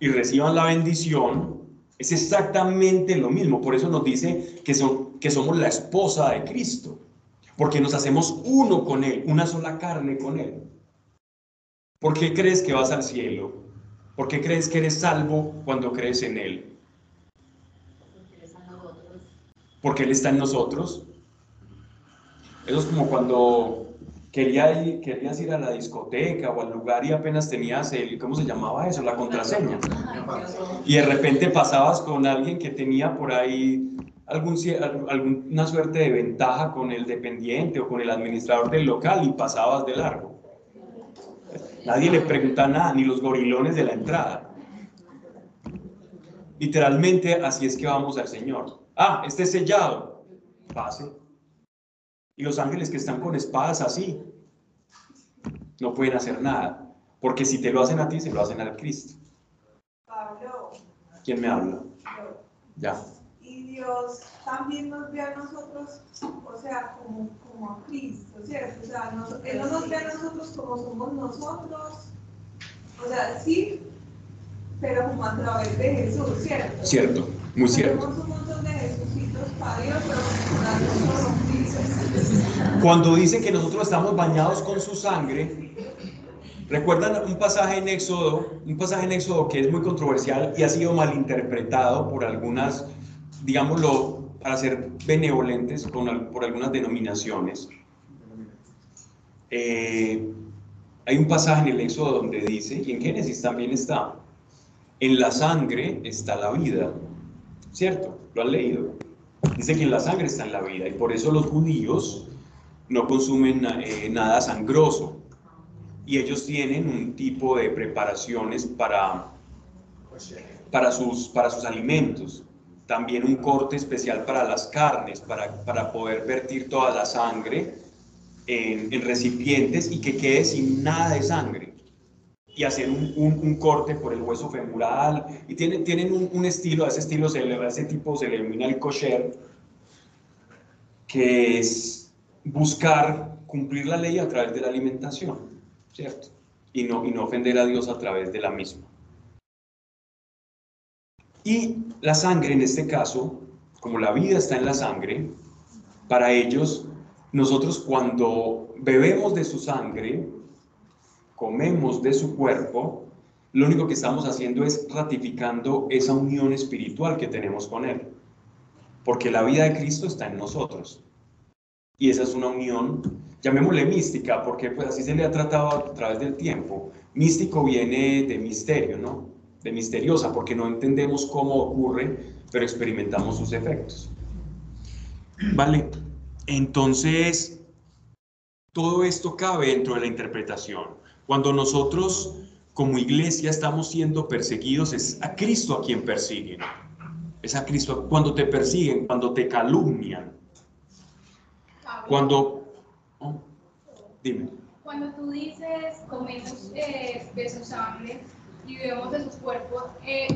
y reciban la bendición, es exactamente lo mismo. Por eso nos dice que, son, que somos la esposa de Cristo, porque nos hacemos uno con Él, una sola carne con Él. ¿Por qué crees que vas al cielo? ¿Por qué crees que eres salvo cuando crees en Él? Porque Él está en nosotros. Eso es como cuando quería ir, querías ir a la discoteca o al lugar y apenas tenías el, ¿cómo se llamaba eso? La contraseña. Y de repente pasabas con alguien que tenía por ahí algún, alguna suerte de ventaja con el dependiente o con el administrador del local y pasabas de largo. Nadie le pregunta nada, ni los gorilones de la entrada. Literalmente así es que vamos al Señor. Ah, este sellado. Pase. Y los ángeles que están con espadas así, no pueden hacer nada. Porque si te lo hacen a ti, se lo hacen al Cristo. ¿Quién me habla? Ya. Y Dios también nos ve a nosotros, o sea, como, como a Cristo, ¿cierto? O sea, Él no nos ve a nosotros como somos nosotros, o sea, sí, pero como a través de Jesús, ¿cierto? Cierto, muy cierto. Tenemos un montón de Jesucitos para Dios, pero como Cuando dice que nosotros estamos bañados con su sangre, ¿recuerdan un pasaje en Éxodo, un pasaje en Éxodo que es muy controversial y ha sido malinterpretado por algunas, digámoslo, para ser benevolentes con, por algunas denominaciones? Eh, hay un pasaje en el Éxodo donde dice, y en Génesis también está, en la sangre está la vida, ¿cierto? ¿Lo han leído? Dice que en la sangre está la vida y por eso los judíos no consumen eh, nada sangroso y ellos tienen un tipo de preparaciones para, para, sus, para sus alimentos. También un corte especial para las carnes, para, para poder vertir toda la sangre en, recipientes y que quede sin nada de sangre. Y hacer un, un, corte por el hueso femoral. Y tienen, tienen un, estilo, a ese estilo, ese tipo se le denomina el kosher, que es buscar cumplir la ley a través de la alimentación, ¿cierto? Y no, y no ofender a Dios a través de la misma. Y la sangre, en este caso, como la vida está en la sangre, para ellos, nosotros cuando bebemos de su sangre, comemos de su cuerpo, lo único que estamos haciendo es ratificando esa unión espiritual que tenemos con Él. Porque la vida de Cristo está en nosotros. Y esa es una unión, llamémosle mística, porque pues así se le ha tratado a través del tiempo. Místico viene de misterio, ¿no? De misteriosa, porque no entendemos cómo ocurre, pero experimentamos sus efectos. Vale, entonces, todo esto cabe dentro de la interpretación. Cuando nosotros como iglesia estamos siendo perseguidos, es a Cristo a quien persiguen. Es a Cristo. Cuando te persiguen, cuando te calumnian, cuando... Oh, dime. Cuando tú dices, comemos eh, de su sangre y bebemos de sus cuerpos, eh,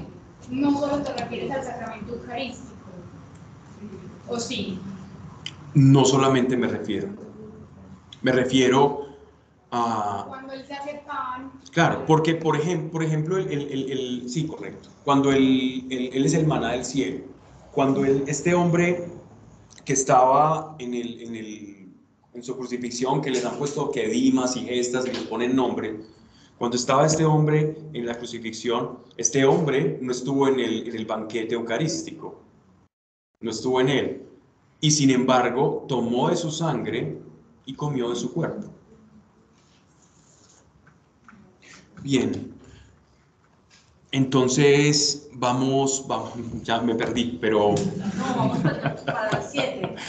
no solo te refieres al sacramento eucarístico, ¿o sí? No solamente me refiero. Me refiero a... Cuando él se hace pan... Claro, porque por ejemplo, por ejemplo el, el, el, sí, correcto. Cuando él, él es el maná del cielo, cuando este hombre que estaba en, el, en, el, en su crucifixión, que les han puesto que dimas y gestas y les ponen nombre. Cuando estaba este hombre en la crucifixión, este hombre no estuvo en el, en el banquete eucarístico, no estuvo en él. Y sin embargo, tomó de su sangre y comió de su cuerpo. Bien, entonces, vamos, vamos, ya me perdí, pero... No, vamos para las siete.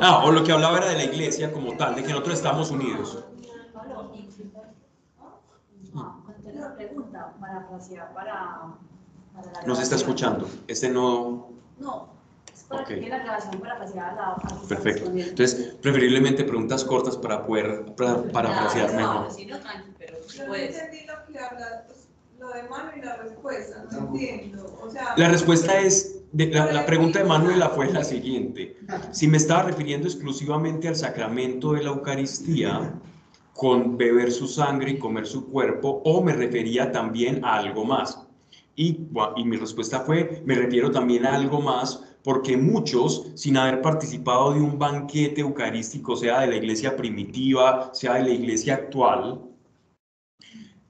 Ah, o lo que hablaba era de la iglesia como tal, de que nosotros estamos unidos. Una pregunta para, para Nos está escuchando. Este no... No, para okay. que la grabación para pasear la... Perfecto. Entonces, preferiblemente preguntas cortas para poder para, para mejor. No, sí, no, tranqui, pero puedes. entendí lo que hablas lo de Manuel y la respuesta, no entiendo. O sea, la respuesta es, de, la, la, pregunta de Manuela fue la siguiente. Si me estaba refiriendo exclusivamente al sacramento de la Eucaristía, con beber su sangre y comer su cuerpo, o me refería también a algo más. Y, y mi respuesta fue, me refiero también a algo más, porque muchos, sin haber participado de un banquete eucarístico, sea de la iglesia primitiva, sea de la iglesia actual,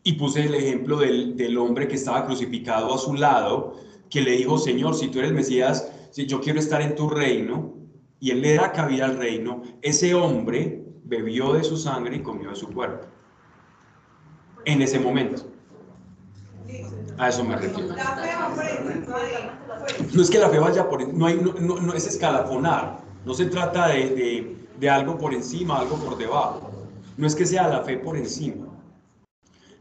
y puse el ejemplo del, del, hombre que estaba crucificado a su lado, que le dijo, Señor, si tú eres Mesías, si yo quiero estar en tu reino, y él le da cabida al reino, ese hombre bebió de su sangre y comió de su cuerpo. En ese momento. A eso me refiero. No es que la fe vaya por no, hay, no, no, no es escalafonar, no se trata de, de, de algo por encima, algo por debajo. No es que sea la fe por encima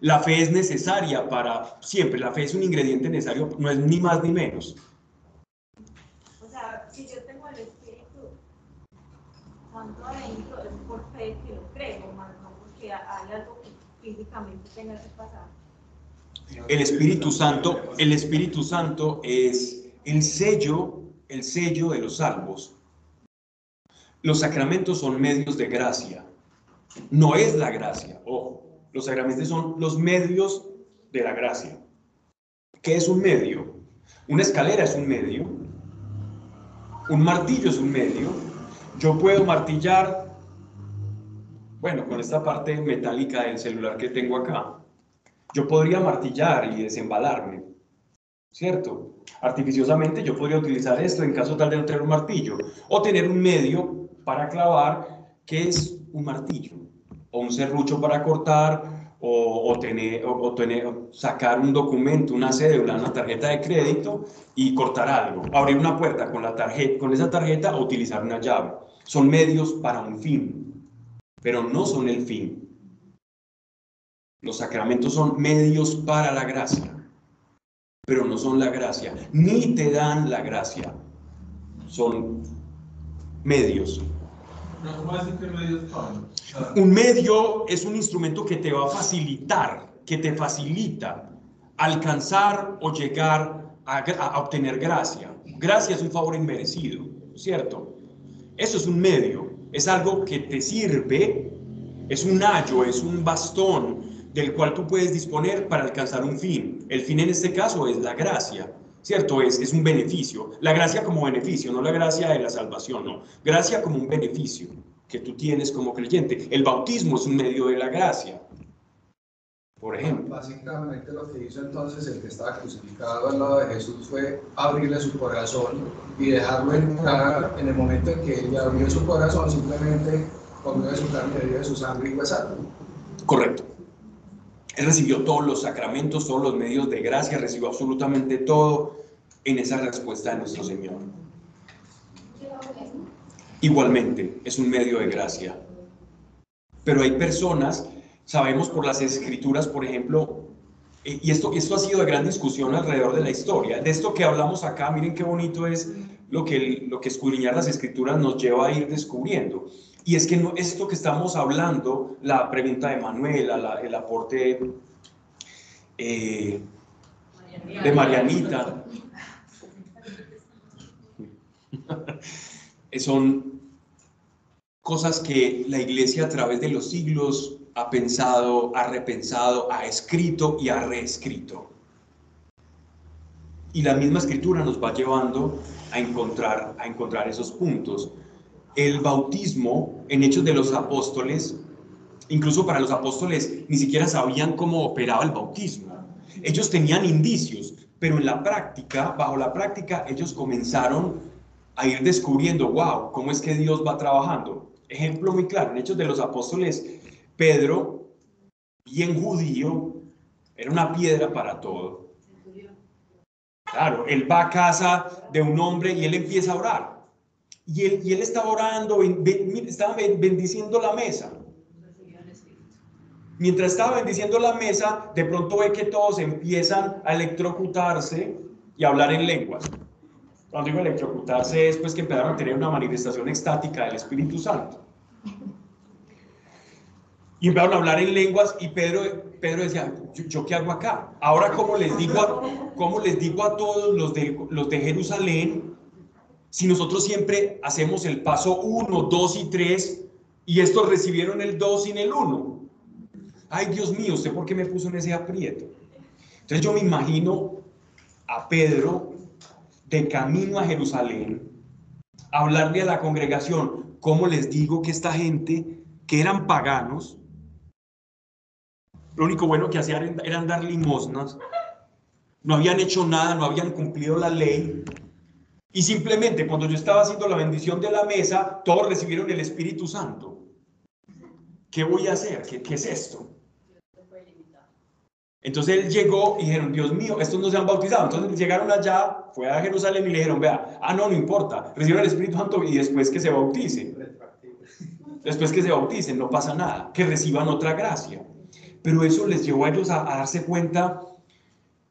la fe es necesaria para siempre, la fe es un ingrediente necesario, no es ni más ni menos. O sea, si yo tengo el Espíritu Santo adentro, es por fe que lo creo, más no porque hay algo que físicamente tenga que pasar. El Espíritu Santo, el Espíritu Santo es el sello el sello de los salvos. Los sacramentos son medios de gracia. No es la gracia. Ojo, los sacramentos son los medios de la gracia. ¿Qué es un medio? Una escalera es un medio. Un martillo es un medio. Yo puedo martillar, bueno, con esta parte metálica del celular que tengo acá. Yo podría martillar y desembalarme, ¿cierto? Artificiosamente yo podría utilizar esto en caso tal de no tener un martillo. O tener un medio para clavar, que es un martillo. O un serrucho para cortar, o, tener, o, tener, sacar un documento, una cédula, una tarjeta de crédito y cortar algo, abrir una puerta con, la tarjeta, con esa tarjeta o utilizar una llave. Son medios para un fin, pero no son el fin. Los sacramentos son medios para la gracia, pero no son la gracia, ni te dan la gracia. Son medios un medio es un instrumento que te va a facilitar, que te facilita alcanzar o llegar a, obtener gracia. Gracia es un favor inmerecido, ¿cierto? Eso es un medio, es algo que te sirve, es un ayo, es un bastón del cual tú puedes disponer para alcanzar un fin. El fin en este caso es la gracia. ¿cierto? Es, es un beneficio. La gracia como beneficio, no la gracia de la salvación, no. Gracia como un beneficio que tú tienes como creyente. El bautismo es un medio de la gracia. Por ejemplo. Básicamente lo que hizo entonces el que estaba crucificado al lado de Jesús fue abrirle su corazón y dejarlo entrar en el momento en que él abrió su corazón, simplemente comió de su carne, de su sangre y fue salvo. Correcto. Él recibió todos los sacramentos, todos los medios de gracia, recibió absolutamente todo en esa respuesta de nuestro Señor. Igualmente, es un medio de gracia. Pero hay personas, sabemos por las escrituras, por ejemplo, eh, y esto, esto ha sido de gran discusión alrededor de la historia. De esto que hablamos acá, miren qué bonito es lo que, lo que escudriñar las escrituras nos lleva a ir descubriendo. Y es que no, esto que estamos hablando, la pregunta de Manuel, el aporte eh, de Marianita, son cosas que la iglesia a través de los siglos ha pensado, ha repensado, ha escrito y ha reescrito. Y la misma escritura nos va llevando a encontrar, a encontrar esos puntos el bautismo en Hechos de los Apóstoles, incluso para los apóstoles, ni siquiera sabían cómo operaba el bautismo. Ellos tenían indicios, pero en la práctica, bajo la práctica, ellos comenzaron a ir descubriendo, wow, cómo es que Dios va trabajando. Ejemplo muy claro, en Hechos de los Apóstoles, Pedro, bien judío, era una piedra para todo. Claro, él va a casa de un hombre y él empieza a orar. Y él, y él estaba orando, estaba bendiciendo la mesa. Mientras estaba bendiciendo la mesa, de pronto ve que todos empiezan a electrocutarse y a hablar en lenguas. Cuando digo electrocutarse es pues que empezaron a tener una manifestación estática del Espíritu Santo. Y empezaron a hablar en lenguas y Pedro, Pedro decía, ¿yo, qué hago acá? Ahora, ¿cómo les digo a, cómo les digo a todos los de, los de Jerusalén si nosotros siempre hacemos el paso 1, 2 y 3 y estos recibieron el 2 sin el 1? Ay, Dios mío, ¿usted por qué me puso en ese aprieto? Entonces yo me imagino a Pedro de camino a Jerusalén, hablarle a la congregación, ¿cómo les digo que esta gente, que eran paganos, lo único bueno que hacían era dar limosnas, no habían hecho nada, no habían cumplido la ley, y simplemente cuando yo estaba haciendo la bendición de la mesa, todos recibieron el Espíritu Santo. ¿Qué voy a hacer? ¿Qué, es esto? Entonces él llegó y dijeron, Dios mío, estos no se han bautizado. Entonces llegaron allá, fue a Jerusalén y le dijeron, vea, ah, no, no importa, recibieron el Espíritu Santo y después que se bauticen. Después que se bauticen, no pasa nada, que reciban otra gracia. Pero eso les llevó a ellos a darse cuenta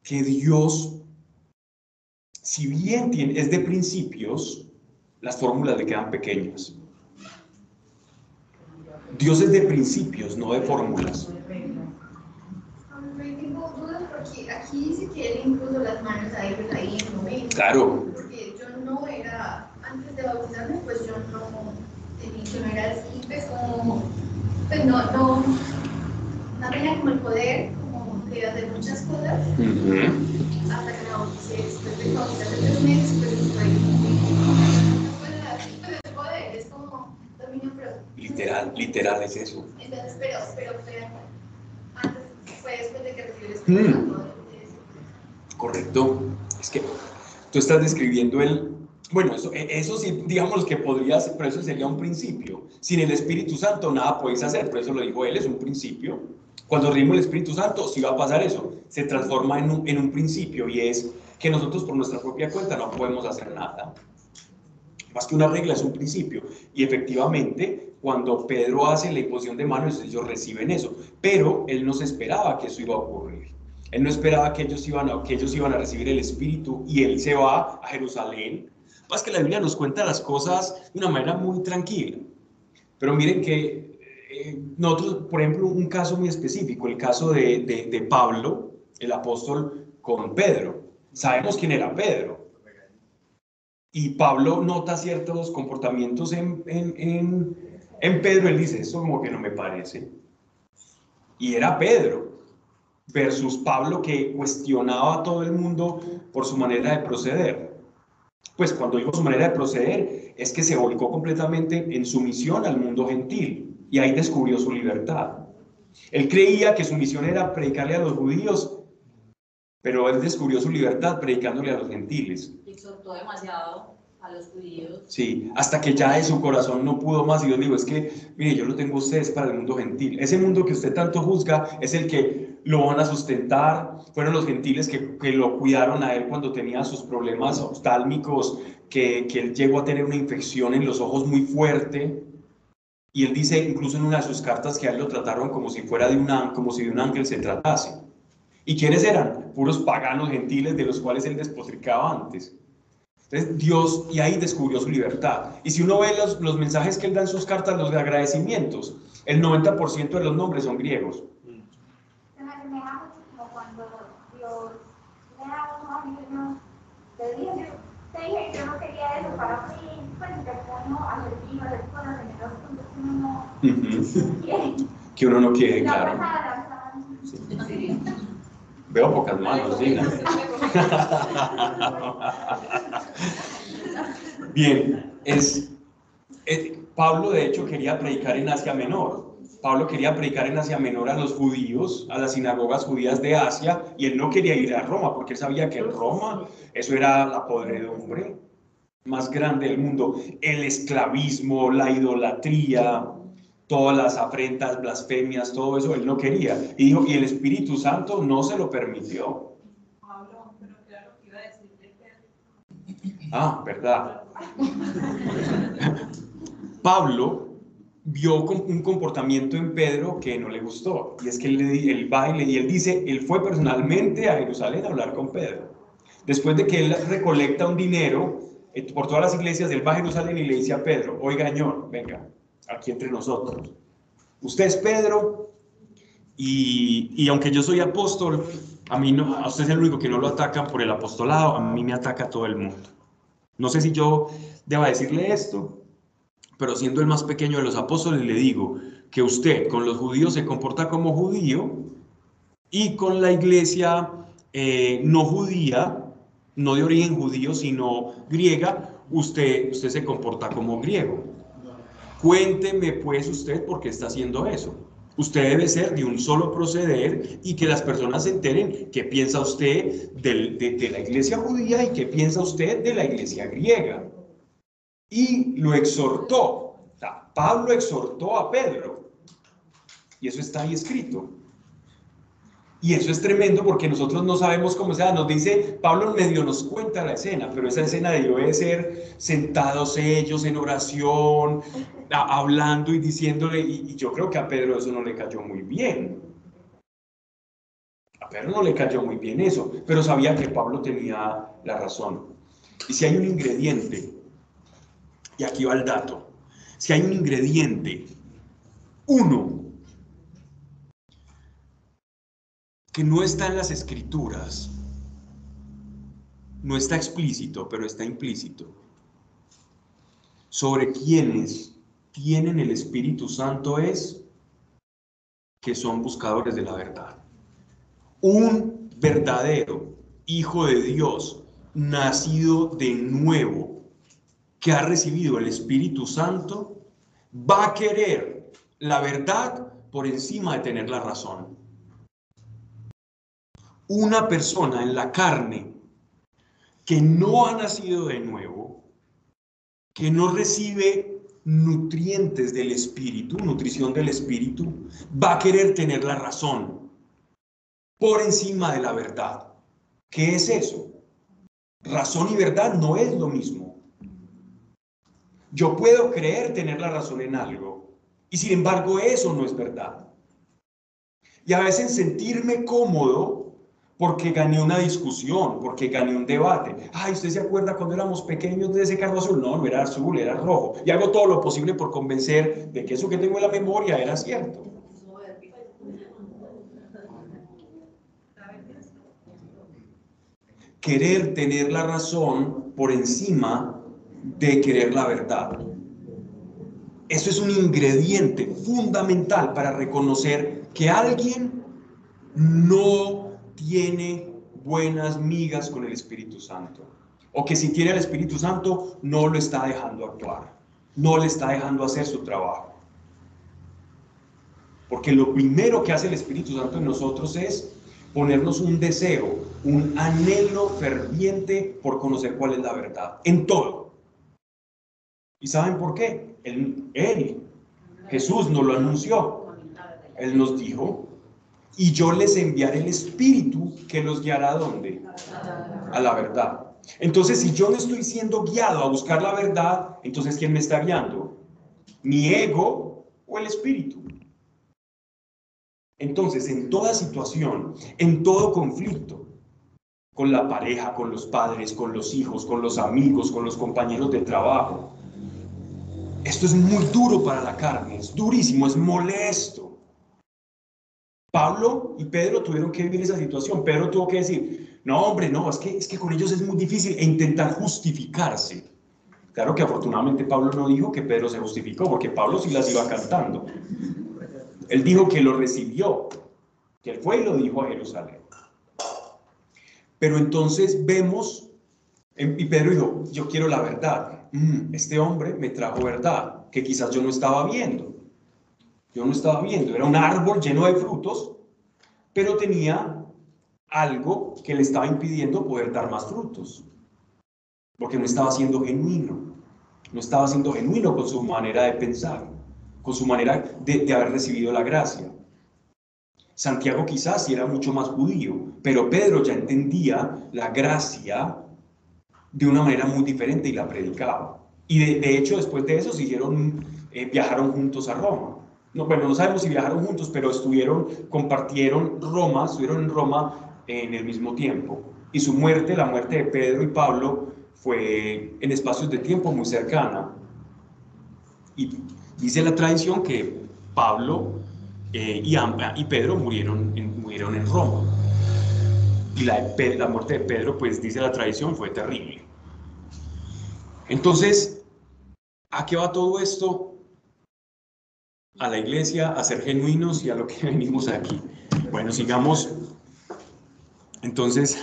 que Dios si bien es de principios, las fórmulas le quedan pequeñas. Dios es de principios, no de fórmulas. Aquí dice que él impuso las manos a ellos ahí en momento. Claro. Porque yo no era, antes de bautizarme, pues yo no, yo no era así, pues como, pues no, no, no tenía como el poder de muchas cosas, hasta que me bauticé, después de bautizarme tres meses, pues estoy pero el poder es como dominio propio. Literal, literal es eso. Entonces, pero, pero, pero antes, fue después de que recibí el Espíritu Santo. Correcto. Es que tú estás describiendo el... Bueno, eso, e, eso sí, digamos que podría ser, pero eso sería un principio. Sin el Espíritu Santo nada puedes hacer, por eso lo dijo él, es un principio. Cuando rimos el Espíritu Santo, sí va a pasar eso, se transforma en un, en un principio y es que nosotros por nuestra propia cuenta no podemos hacer nada. Más que una regla, es un principio. Y efectivamente, cuando Pedro hace la imposición de manos, ellos reciben eso. Pero él no se esperaba que eso iba a ocurrir. Él no esperaba que ellos iban a, que ellos iban a recibir el Espíritu y él se va a Jerusalén. Más que la Biblia nos cuenta las cosas de una manera muy tranquila. Pero miren que eh, nosotros, por ejemplo, un caso muy específico, el caso de, de, Pablo, el apóstol, con Pedro. Sabemos quién era Pedro. Y Pablo nota ciertos comportamientos en, en, en, en Pedro. Él dice, eso como que no me parece. Y era Pedro versus Pablo que cuestionaba a todo el mundo por su manera de proceder. Pues cuando digo su manera de proceder, es que se volcó completamente en su misión al mundo gentil y ahí descubrió su libertad. Él creía que su misión era predicarle a los judíos, pero él descubrió su libertad predicándole a los gentiles. Exhortó demasiado a los judíos. Sí, hasta que ya de su corazón no pudo más y Dios dijo, es que, mire, yo lo tengo a ustedes para el mundo gentil. Ese mundo que usted tanto juzga es el que lo van a sustentar. Fueron los gentiles que, que lo cuidaron a él cuando tenía sus problemas oftálmicos, que, que él llegó a tener una infección en los ojos muy fuerte. Y él dice incluso en una de sus cartas que a él lo trataron como si fuera de un, como si de un ángel se tratase. ¿Y quiénes eran? Puros paganos gentiles de los cuales él despotricaba antes. Entonces Dios, y ahí descubrió su libertad. Y si uno ve los, los mensajes que él da en sus cartas, los de agradecimientos, el 90% de los nombres son griegos. Se me asemeja mucho como cuando Dios le da unos amigos, te dije, te dije, yo no quería eso para mí, pues te pongo a servir, a hacer cosas en los puntos que uno no quiere. Que uno no quiere, La claro. pasada, Sí. Veo pocas manos, Dina. Bien, es, es- Pablo de hecho quería predicar en Asia Menor. Pablo quería predicar en Asia Menor a los judíos, a las sinagogas judías de Asia, y él no quería ir a Roma porque él sabía que en Roma eso era la podredumbre más grande del mundo. El esclavismo, la idolatría, todas las afrentas, blasfemias, todo eso él no quería. Y dijo, y el Espíritu Santo no se lo permitió. Pablo, pero claro que iba a decir de Pedro. Ah, verdad. Pablo vio un comportamiento en Pedro que no le gustó. Y es que él, él va y, le- y él dice, él fue personalmente a Jerusalén a hablar con Pedro. Después de que él recolecta un dinero eh, por todas las iglesias, él va a Jerusalén y le dice a Pedro, oiga, señor, venga, aquí entre nosotros. Usted es Pedro y, y aunque yo soy apóstol, a mí no, a usted es el único que no lo atacan por el apostolado, a mí me ataca todo el mundo. No sé si yo deba decirle esto, pero siendo el más pequeño de los apóstoles le digo que usted con los judíos se comporta como judío y con la iglesia eh, no judía, no de origen judío, sino griega, usted, usted se comporta como griego. Cuénteme pues usted por qué está haciendo eso. Usted debe ser de un solo proceder y que las personas se enteren qué piensa usted de, de la iglesia judía y qué piensa usted de la iglesia griega. Y lo exhortó. Pablo exhortó a Pedro. Y eso está ahí escrito. Y eso es tremendo porque nosotros no sabemos cómo sea. Nos dice, Pablo medio nos cuenta la escena, pero esa escena debió de ser sentados ellos en oración, hablando y diciéndole, y, y yo creo que a Pedro eso no le cayó muy bien. A Pedro no le cayó muy bien eso, pero sabía que Pablo tenía la razón. Y si hay un ingrediente, y aquí va el dato, si hay un ingrediente, uno, que no está en las escrituras, no está explícito, pero está implícito, sobre quienes tienen el Espíritu Santo es que son buscadores de la verdad. Un verdadero Hijo de Dios, nacido de nuevo, que ha recibido el Espíritu Santo, va a querer la verdad por encima de tener la razón. Una persona en la carne que no ha nacido de nuevo, que no recibe nutrientes del espíritu, nutrición del espíritu, va a querer tener la razón por encima de la verdad. ¿Qué es eso? Razón y verdad no es lo mismo. Yo puedo creer tener la razón en algo y sin embargo eso no es verdad. Y a veces sentirme cómodo porque gané una discusión, porque gané un debate. Ay, ¿usted se acuerda cuando éramos pequeños de ese carro azul? No, no era azul, era rojo. Y hago todo lo posible por convencer de que eso que tengo en la memoria era cierto. Querer tener la razón por encima de querer la verdad. Eso es un ingrediente fundamental para reconocer que alguien no tiene buenas migas con el Espíritu Santo. O que si tiene el Espíritu Santo no lo está dejando actuar, no le está dejando hacer su trabajo. Porque lo primero que hace el Espíritu Santo en nosotros es ponernos un deseo, un anhelo ferviente por conocer cuál es la verdad, en todo. ¿Y saben por qué? Él, él Jesús nos lo anunció. Él nos dijo, y yo les enviaré el Espíritu que los guiará a dónde? A la verdad. Entonces, si yo no estoy siendo guiado a buscar la verdad, entonces ¿quién me está guiando? ¿Mi ego o el Espíritu? Entonces, en toda situación, en todo conflicto, con la pareja, con los padres, con los hijos, con los amigos, con los compañeros de trabajo, esto es muy duro para la carne, es durísimo, es molesto. Pablo y Pedro tuvieron que vivir esa situación. Pedro tuvo que decir, no, hombre, no, es que, es que con ellos es muy difícil e intentar justificarse. Claro que afortunadamente Pablo no dijo que Pedro se justificó, porque Pablo sí las iba cantando. Él dijo que lo recibió, que él fue y lo dijo a Jerusalén. Pero entonces vemos, y Pedro dijo, yo quiero la verdad. Mm, este hombre me trajo verdad, que quizás yo no estaba viendo yo no estaba viendo, era un árbol lleno de frutos, pero tenía algo que le estaba impidiendo poder dar más frutos, porque no estaba siendo genuino, no estaba siendo genuino con su manera de pensar, con su manera de, de haber recibido la gracia. Santiago quizás era mucho más judío, pero Pedro ya entendía la gracia de una manera muy diferente y la predicaba. Y de, hecho después de eso siguieron, eh, viajaron juntos a Roma no, bueno, no sabemos si viajaron juntos, pero estuvieron, compartieron Roma, estuvieron en Roma en el mismo tiempo. Y su muerte, la muerte de Pedro y Pablo, fue en espacios de tiempo muy cercana. Y dice la tradición que Pablo eh, y, y, Pedro murieron murieron en Roma. Y la, la muerte de Pedro, pues dice la tradición, fue terrible. Entonces, ¿a qué va todo esto? a la iglesia, a ser genuinos y a lo que venimos aquí. Bueno, sigamos. Entonces,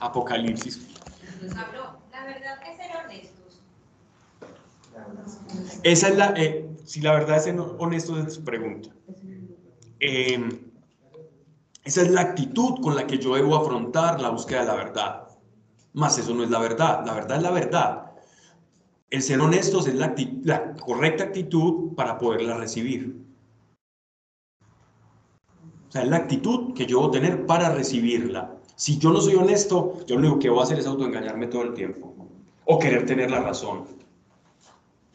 Apocalipsis. La verdad es ser honestos. Esa es la, eh, si la verdad es ser honestos es su pregunta. Em, esa es la actitud con la que yo debo afrontar la búsqueda de la verdad. Más eso no es la verdad. La verdad es la verdad. El ser honestos es la, correcta actitud para poderla recibir. O sea, es la actitud que yo debo tener para recibirla. Si yo no soy honesto, yo lo único que voy a hacer es autoengañarme todo el tiempo. O querer tener la razón.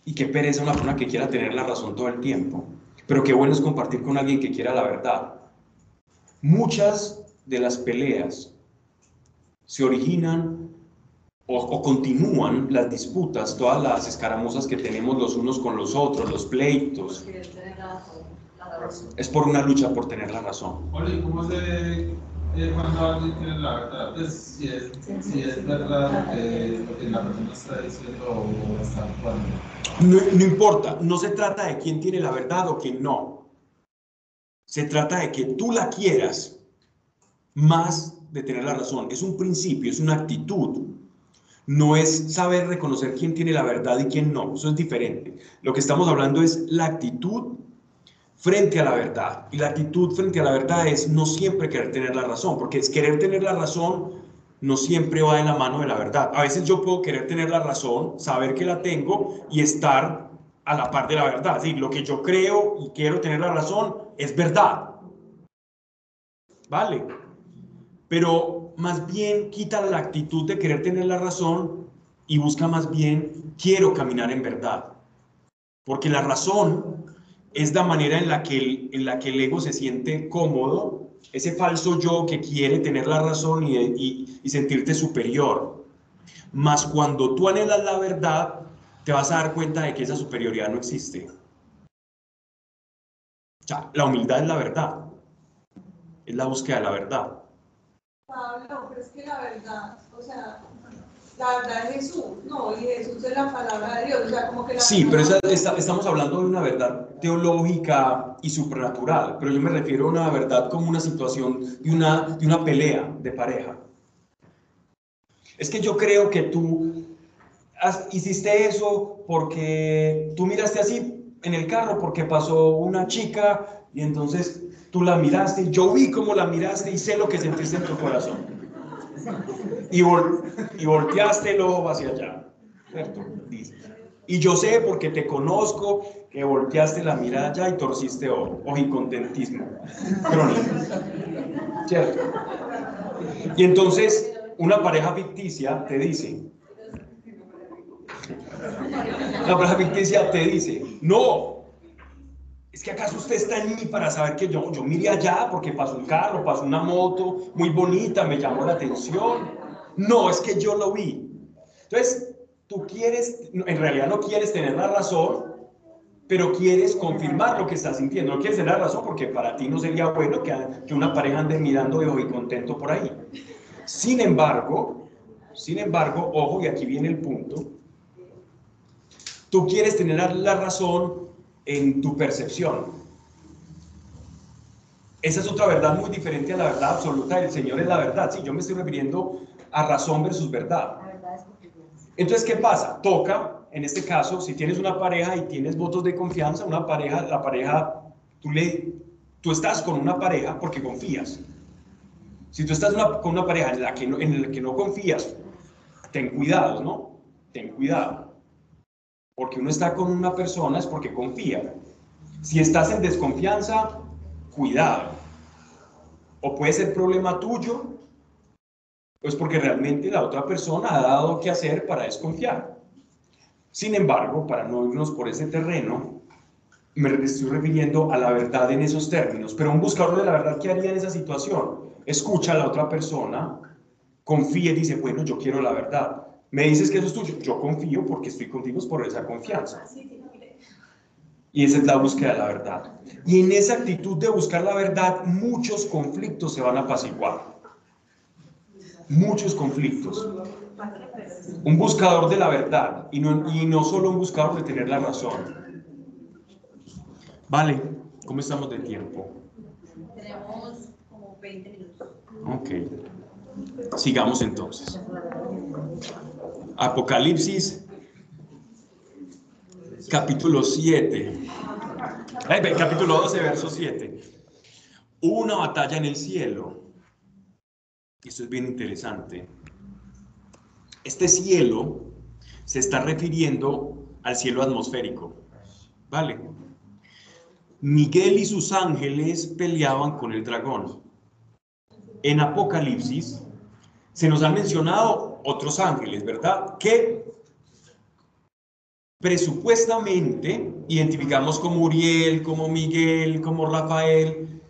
Y qué pereza una persona que quiera tener la razón todo el tiempo. Pero qué bueno es compartir con alguien que quiera la verdad. Muchas de las peleas se originan o, continúan las disputas, todas las escaramuzas que tenemos los unos con los otros, los pleitos. Es por una lucha por tener la razón. ¿cómo se eh, cuando alguien tiene la verdad, pues si es, si es verdad que, lo que la persona está diciendo o está actuando. No, no importa, no se trata de quién tiene la verdad o quién no. Se trata de que tú la quieras más de tener la razón. Es un principio, es una actitud. No es saber reconocer quién tiene la verdad y quién no. Eso es diferente. Lo que estamos hablando es la actitud frente a la verdad. Y la actitud frente a la verdad es no siempre querer tener la razón, porque es querer tener la razón no siempre va de la mano de la verdad. A veces yo puedo querer tener la razón, saber que la tengo y estar a la par de la verdad. Es lo que yo creo y quiero tener la razón es verdad. ¿Vale? Pero más bien quita la actitud de querer tener la razón y busca más bien quiero caminar en verdad. Porque la razón es la manera en la que el, en la que el ego se siente cómodo, ese falso yo que quiere tener la razón y, y, y sentirte superior. Más cuando tú anhelas la verdad, te vas a dar cuenta de que esa superioridad no existe. O sea, la humildad es la verdad. Es la búsqueda de la verdad. Pablo, pero es que la verdad, o sea, la verdad es Jesús, no, y Jesús es la palabra de Dios, o sea, como que la Sí, pero esa- estamos hablando de una verdad teológica y supernatural, pero yo me refiero a una verdad como una situación de una, de una pelea de pareja. Es que yo creo que tú hiciste eso porque tú miraste así en el carro porque pasó una chica y entonces tú la miraste y yo vi cómo la miraste y sé lo que sentiste en tu corazón. Y, vol- y volteaste el ojo hacia allá. ¿cierto? Y yo sé porque te conozco que volteaste la mirada allá y torciste ojo. Ojicontentismo crónico. ¿Cierto? Y entonces una pareja ficticia te dice, la pareja ficticia te dice, no, es que acaso usted está en mí para saber que yo, yo miré allá porque pasó un carro, pasó una moto muy bonita, me llamó la atención. No, es que yo lo vi. Entonces, tú quieres, en realidad no quieres tener la razón, pero quieres confirmar lo que estás sintiendo. No quieres tener la razón porque para ti no sería bueno que, que una pareja ande mirando de y contento por ahí. Sin embargo, sin embargo, ojo, y aquí viene el punto, tú quieres tener la razón en tu percepción. Esa es otra verdad muy diferente a la verdad absoluta del Señor, es la verdad. Sí, yo me estoy refiriendo a razón versus verdad. Entonces, ¿qué pasa? Toca, en este caso, si tienes una pareja y tienes votos de confianza, una pareja, la pareja, tú, le, tú estás con una pareja porque confías. Si tú estás una- con una pareja en la, que no, en la que no confías, ten cuidado, ¿no? Ten cuidado. Porque uno está con una persona es porque confía. Si estás en desconfianza, cuidado. O puede ser problema tuyo, pues porque realmente la otra persona ha dado qué hacer para desconfiar. Sin embargo, para no irnos por ese terreno, me estoy refiriendo a la verdad en esos términos. Pero un buscador de la verdad, ¿qué haría en esa situación? Escucha a la otra persona, confía y dice, bueno, yo quiero la verdad. Me dices que eso es tuyo. Yo confío porque estoy contigo es por esa confianza. Y esa es la búsqueda de la verdad. Y en esa actitud de buscar la verdad, muchos conflictos se van a apaciguar. Muchos conflictos. Un buscador de la verdad y no, y no solo un buscador de tener la razón. Vale, ¿cómo estamos de tiempo? Tenemos como 20 minutos. Ok. Sigamos entonces. Apocalipsis, capítulo 7. Ay, ve, capítulo 12, verso 7. Hubo una batalla en el cielo. Esto es bien interesante. Este cielo se está refiriendo al cielo atmosférico. ¿Vale? Miguel y sus ángeles peleaban con el dragón. En Apocalipsis se nos han mencionado otros ángeles, ¿verdad? Que presupuestamente identificamos como Uriel, como Miguel, como Rafael,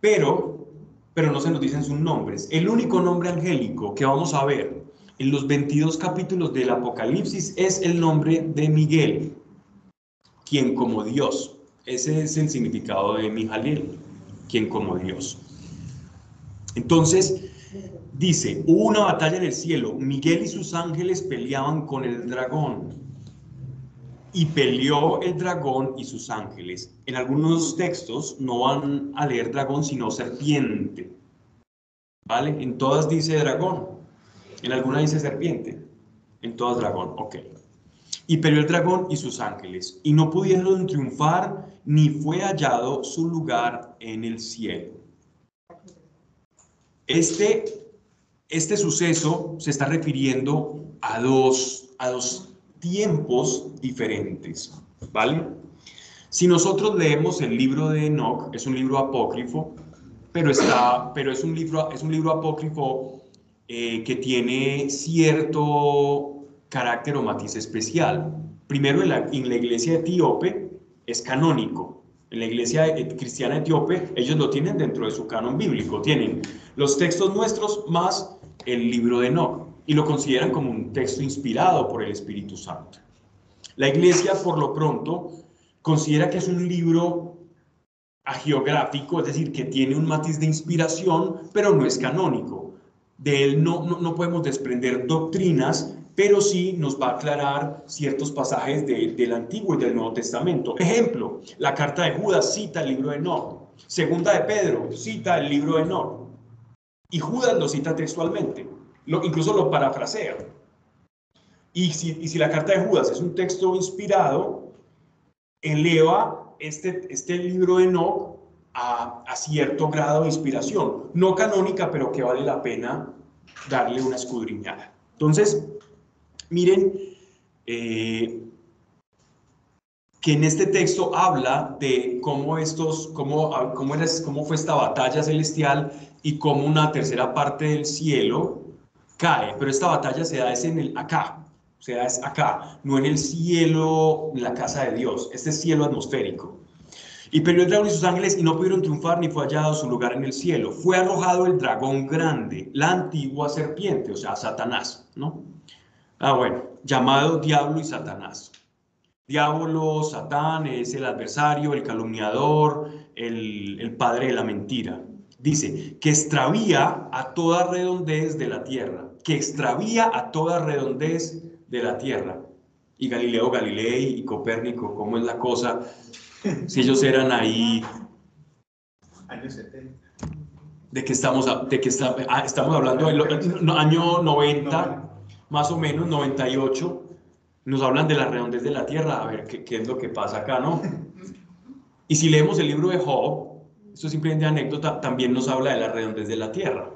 pero, pero no se nos dicen sus nombres. El único nombre angélico que vamos a ver en los 22 capítulos del Apocalipsis es el nombre de Miguel, quien como Dios. Ese es el significado de Mijaliel, quien como Dios. Entonces, dice, hubo una batalla en el cielo, Miguel y sus ángeles peleaban con el dragón. Y peleó el dragón y sus ángeles. En algunos textos no van a leer dragón, sino serpiente. ¿Vale? En todas dice dragón. En algunas dice serpiente. En todas dragón. Ok. Y peleó el dragón y sus ángeles. Y no pudieron triunfar, ni fue hallado su lugar en el cielo. Este, este suceso se está refiriendo a dos, a dos tiempos diferentes, ¿vale? Si nosotros leemos el libro de Enoch, es un libro apócrifo, pero, está, pero es, un libro, es un libro apócrifo eh, que tiene cierto carácter o matiz especial. Primero, en la, en la iglesia etíope es canónico, la iglesia cristiana etíope, ellos lo tienen dentro de su canon bíblico. Tienen los textos nuestros más el libro de Enoch y lo consideran como un texto inspirado por el Espíritu Santo. La iglesia, por lo pronto, considera que es un libro agiográfico, es decir, que tiene un matiz de inspiración, pero no es canónico. De él no, no, no podemos desprender doctrinas pero sí nos va a aclarar ciertos pasajes del Antiguo y del Nuevo Testamento. Ejemplo, la carta de Judas cita el libro de Enoch, segunda de Pedro cita el libro de Enoch, y Judas lo cita textualmente, incluso lo parafrasea. Y si, si, la carta de Judas es un texto inspirado, eleva este, este libro de Enoch a, a cierto grado de inspiración, no canónica, pero que vale la pena darle una escudriñada. Entonces, Miren eh, que en este texto habla de cómo estos, cómo, ah, cómo, era, cómo fue esta batalla celestial y cómo una tercera parte del cielo cae, pero esta batalla se da es en el acá, se da es acá, no en el cielo, la casa de Dios, este cielo atmosférico. Y peleó el dragón y sus ángeles y no pudieron triunfar ni fue hallado su lugar en el cielo. Fue arrojado el dragón grande, la antigua serpiente, o sea, Satanás, ¿no? Ah, bueno, llamado Diablo y Satanás. Diablo, Satán es el adversario, el calumniador, el, padre de la mentira. Dice, que extravía a toda redondez de la tierra, que extravía a toda redondez de la tierra. Y Galileo Galilei y Copérnico, ¿cómo es la cosa? Si ellos eran ahí... Años 70. ¿De qué estamos, de que ah, estamos hablando del año 90? Más o menos 98, nos hablan de la redondez de la Tierra, a ver qué, es lo que pasa acá, ¿no? Y si leemos el libro de Job, esto es simplemente anécdota, también nos habla de la redondez de la Tierra.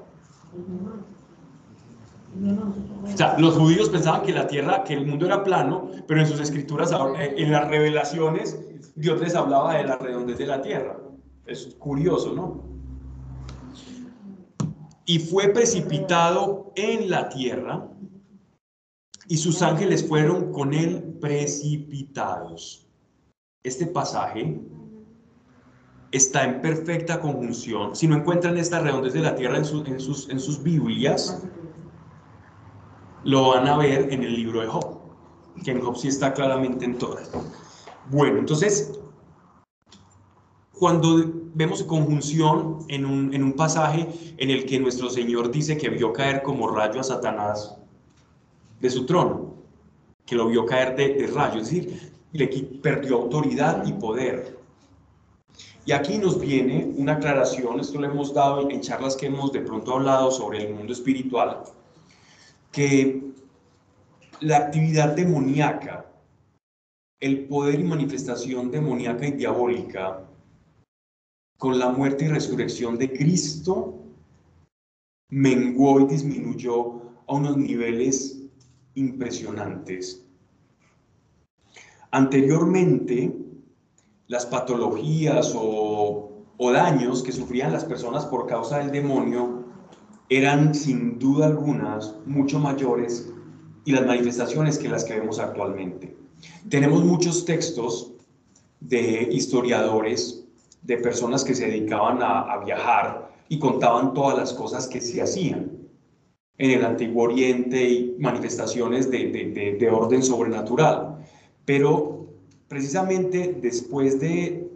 O sea, los judíos pensaban que la Tierra, que el mundo era plano, pero en sus escrituras, eh, en las revelaciones, Dios les hablaba de la redondez de la Tierra. Es curioso, ¿no? Y fue precipitado en la Tierra y sus ángeles fueron con él precipitados. Este pasaje está en perfecta conjunción. Si no encuentran esta redondez de la tierra en, sus, en sus Biblias, lo van a ver en el libro de Job, que en Job sí está claramente en todas. Bueno, entonces, cuando vemos conjunción en un, en un pasaje en el que nuestro Señor dice que vio caer como rayo a Satanás de su trono, que lo vio caer de, de rayos, es decir, le perdió autoridad y poder. Y aquí nos viene una aclaración, esto lo hemos dado en charlas que hemos de pronto hablado sobre el mundo espiritual, que la actividad demoníaca, el poder y manifestación demoníaca y diabólica, con la muerte y resurrección de Cristo, menguó y disminuyó a unos niveles impresionantes. Anteriormente, las patologías o, daños que sufrían las personas por causa del demonio eran sin duda algunas mucho mayores y las manifestaciones que las que vemos actualmente. Tenemos muchos textos de historiadores, de personas que se dedicaban a viajar y contaban todas las cosas que se hacían en el Antiguo Oriente y manifestaciones de, orden sobrenatural. Pero precisamente después de,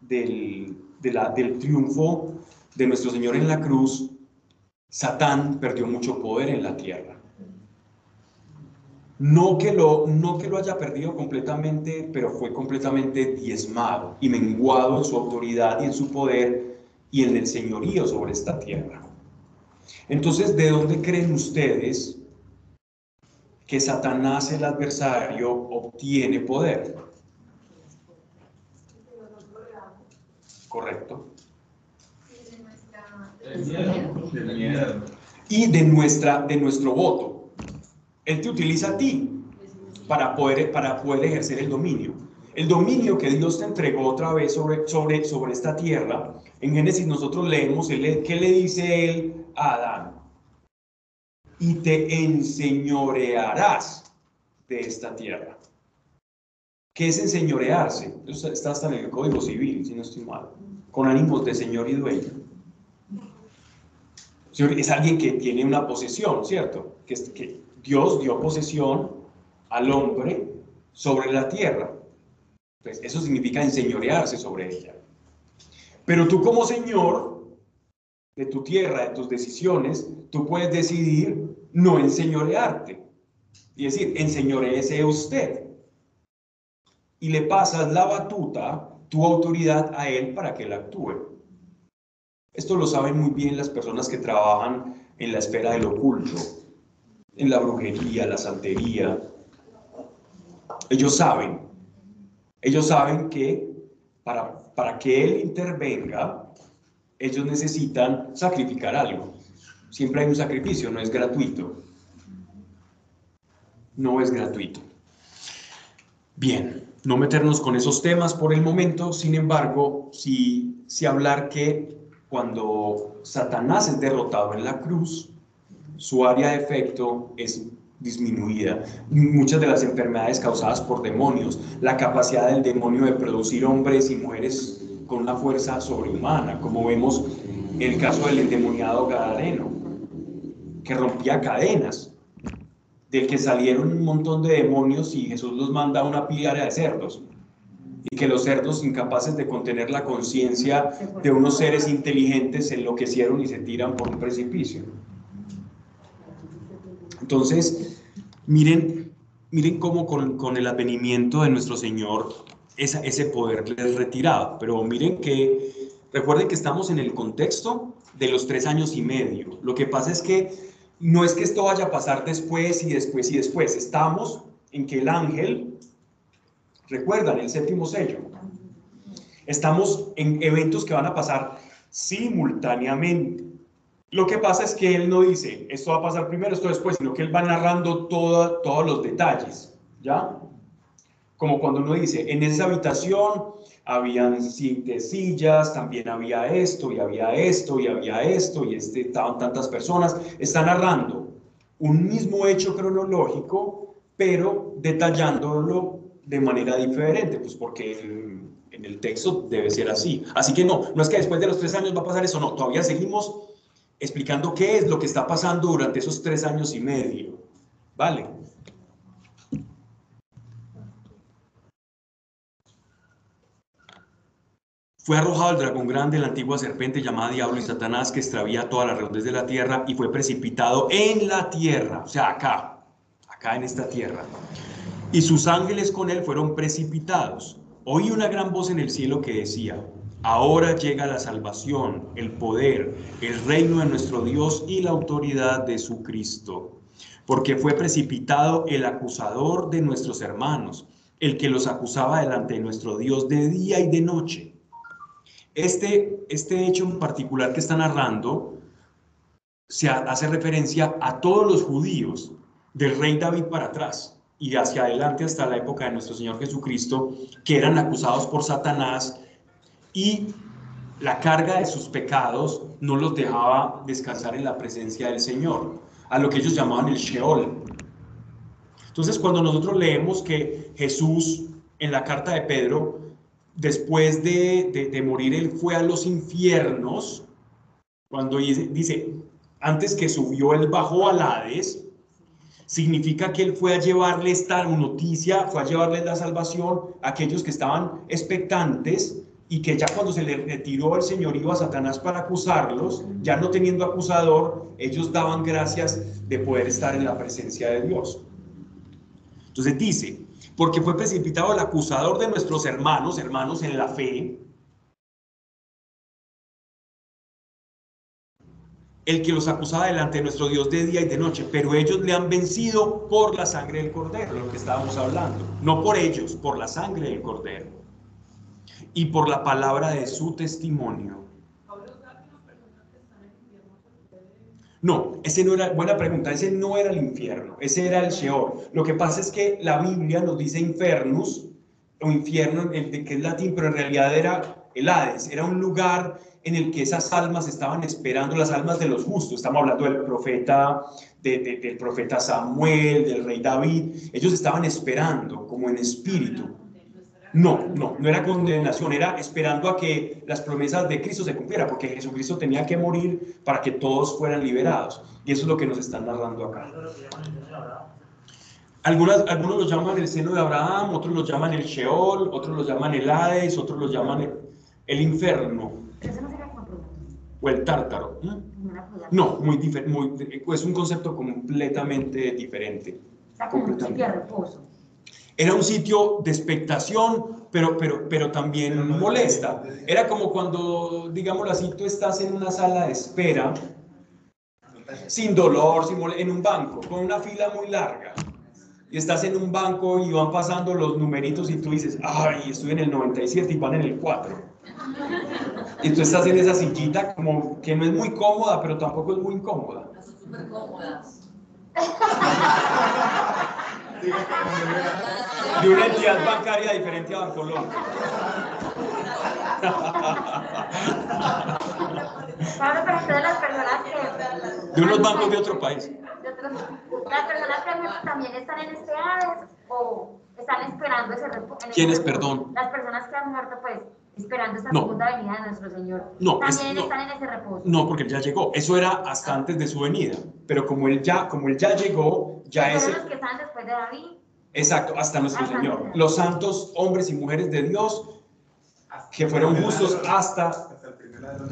del, del triunfo de nuestro Señor en la cruz, Satán perdió mucho poder en la tierra. No que, lo, no que lo haya perdido completamente, pero fue completamente diezmado y menguado en su autoridad y en su poder y en el señorío sobre esta tierra. Entonces, ¿de dónde creen ustedes que Satanás, el adversario, obtiene poder? Correcto. Y de, nuestra, de nuestro voto. Él te utiliza a ti para poder, para poder ejercer el dominio. El dominio que Dios te entregó otra vez sobre, sobre, sobre esta tierra, en Génesis nosotros leemos, ¿qué le dice él Adán? Y te enseñorearás de esta tierra. ¿Qué es enseñorearse? Está hasta en el Código Civil, si no estoy mal, con ánimos de señor y dueño. Es alguien que tiene una posesión, ¿cierto? Que, que Dios dio posesión al hombre sobre la tierra. Pues eso significa enseñorearse sobre ella. Pero tú como Señor de tu tierra, de tus decisiones, tú puedes decidir no enseñorearte. Y decir, enseñoreese usted. Y le pasas la batuta, tu autoridad a él para que él actúe. Esto lo saben muy bien las personas que trabajan en la esfera del oculto, en la brujería, la santería. Ellos saben ellos saben que para, para que Él intervenga, ellos necesitan sacrificar algo. Siempre hay un sacrificio, no es gratuito. No es gratuito. Bien, no meternos con esos temas por el momento, sin embargo, sí, sí hablar que cuando Satanás es derrotado en la cruz, su área de efecto es disminuida. Muchas de las enfermedades causadas por demonios, la capacidad del demonio de producir hombres y mujeres con una fuerza sobrehumana, como vemos en el caso del endemoniado Gadareno, que rompía cadenas, del que salieron un montón de demonios y Jesús los manda a una pila de cerdos, y que los cerdos incapaces de contener la conciencia de unos seres inteligentes se enloquecieron y se tiran por un precipicio. Entonces, miren, miren cómo con, el advenimiento de nuestro Señor ese poder les retirado. Pero miren que, recuerden que estamos en el contexto de los tres años y medio. Lo que pasa es que no es que esto vaya a pasar después y después y después. Estamos en que el ángel, recuerdan, el séptimo sello. Estamos en eventos que van a pasar simultáneamente. Lo que pasa es que él no dice, esto va a pasar primero, esto después, sino que él va narrando todos los detalles, ¿ya? Como cuando uno dice, en esa habitación habían siete sillas, también había esto, y había esto, y había esto, y este, estaban tantas personas. Está narrando un mismo hecho cronológico, pero detallándolo de manera diferente, pues porque en, en el texto debe ser así. Así que no, no es que después de los tres años va a pasar eso, no, todavía seguimos explicando qué es lo que está pasando durante esos tres años y medio. ¿Vale? Fue arrojado el dragón grande, la antigua serpiente llamada Diablo y Satanás, que extravía todas las redondes de la tierra y fue precipitado en la tierra, o sea, acá, acá en esta tierra. Y sus ángeles con él fueron precipitados. Oí una gran voz en el cielo que decía, Ahora llega la salvación, el poder, el reino de nuestro Dios y la autoridad de su Cristo, porque fue precipitado el acusador de nuestros hermanos, el que los acusaba delante de nuestro Dios de día y de noche. Este, este hecho en particular que está narrando se hace referencia a todos los judíos del rey David para atrás y hacia adelante hasta la época de nuestro Señor Jesucristo, que eran acusados por Satanás y la carga de sus pecados no los dejaba descansar en la presencia del Señor, a lo que ellos llamaban el Sheol. Entonces, cuando nosotros leemos que Jesús en la carta de Pedro, después de, morir, él fue a los infiernos, cuando dice, antes que subió, él bajó a Hades, significa que él fue a llevarle esta noticia, fue a llevarle la salvación a aquellos que estaban expectantes y que ya cuando se le retiró el señorío a Satanás para acusarlos, ya no teniendo acusador, ellos daban gracias de poder estar en la presencia de Dios. Entonces dice, porque fue precipitado el acusador de nuestros hermanos, hermanos en la fe, el que los acusaba delante de nuestro Dios de día y de noche, pero ellos le han vencido por la sangre del cordero, lo que estábamos hablando, no por ellos, por la sangre del cordero y por la palabra de su testimonio. No, ese no era, buena pregunta, ese no era el infierno, ese era el Sheol. Lo que pasa es que la Biblia nos dice infernus, o infierno, que es latín, pero en realidad era el Hades, era un lugar en el que esas almas estaban esperando, las almas de los justos. Estamos hablando del profeta, del profeta Samuel, del rey David. Ellos estaban esperando como en espíritu. No, no, no era condenación, era esperando a que las promesas de Cristo se cumplieran, porque Jesucristo tenía que morir para que todos fueran liberados. Y eso es lo que nos están narrando acá. Algunas, algunos lo llaman el seno de Abraham, otros lo llaman el Sheol, otros lo llaman el Hades, otros lo llaman el, el infierno o el tártaro. No, muy diferente, es un concepto completamente diferente. Era un sitio de expectación, pero, pero, pero también molesta. Era como cuando, digámoslo así, tú estás en una sala de espera, sin dolor, sin en un banco, con una fila muy larga. Y estás en un banco y van pasando los numeritos y tú dices, ay, estoy en el 97 y van en el 4 y tú estás en esa sillita como que no es muy cómoda, pero tampoco es muy incómoda. Súper cómodas. De una entidad bancaria diferente a Bancolombia. Pablo, pero todas las personas que... De unos bancos de otro país. las personas que también están en este Hades o están esperando ese. ¿Quiénes, perdón? Las personas que han muerto, pues, esperando esta segunda venida de nuestro Señor. No, también están en ese reposo. No, porque él ya llegó. Eso era hasta antes de su venida. Pero como él ya, como él ya llegó, ya es. los que están después de David. Exacto, hasta nuestro Señor. Los santos hombres y mujeres de Dios que fueron justos hasta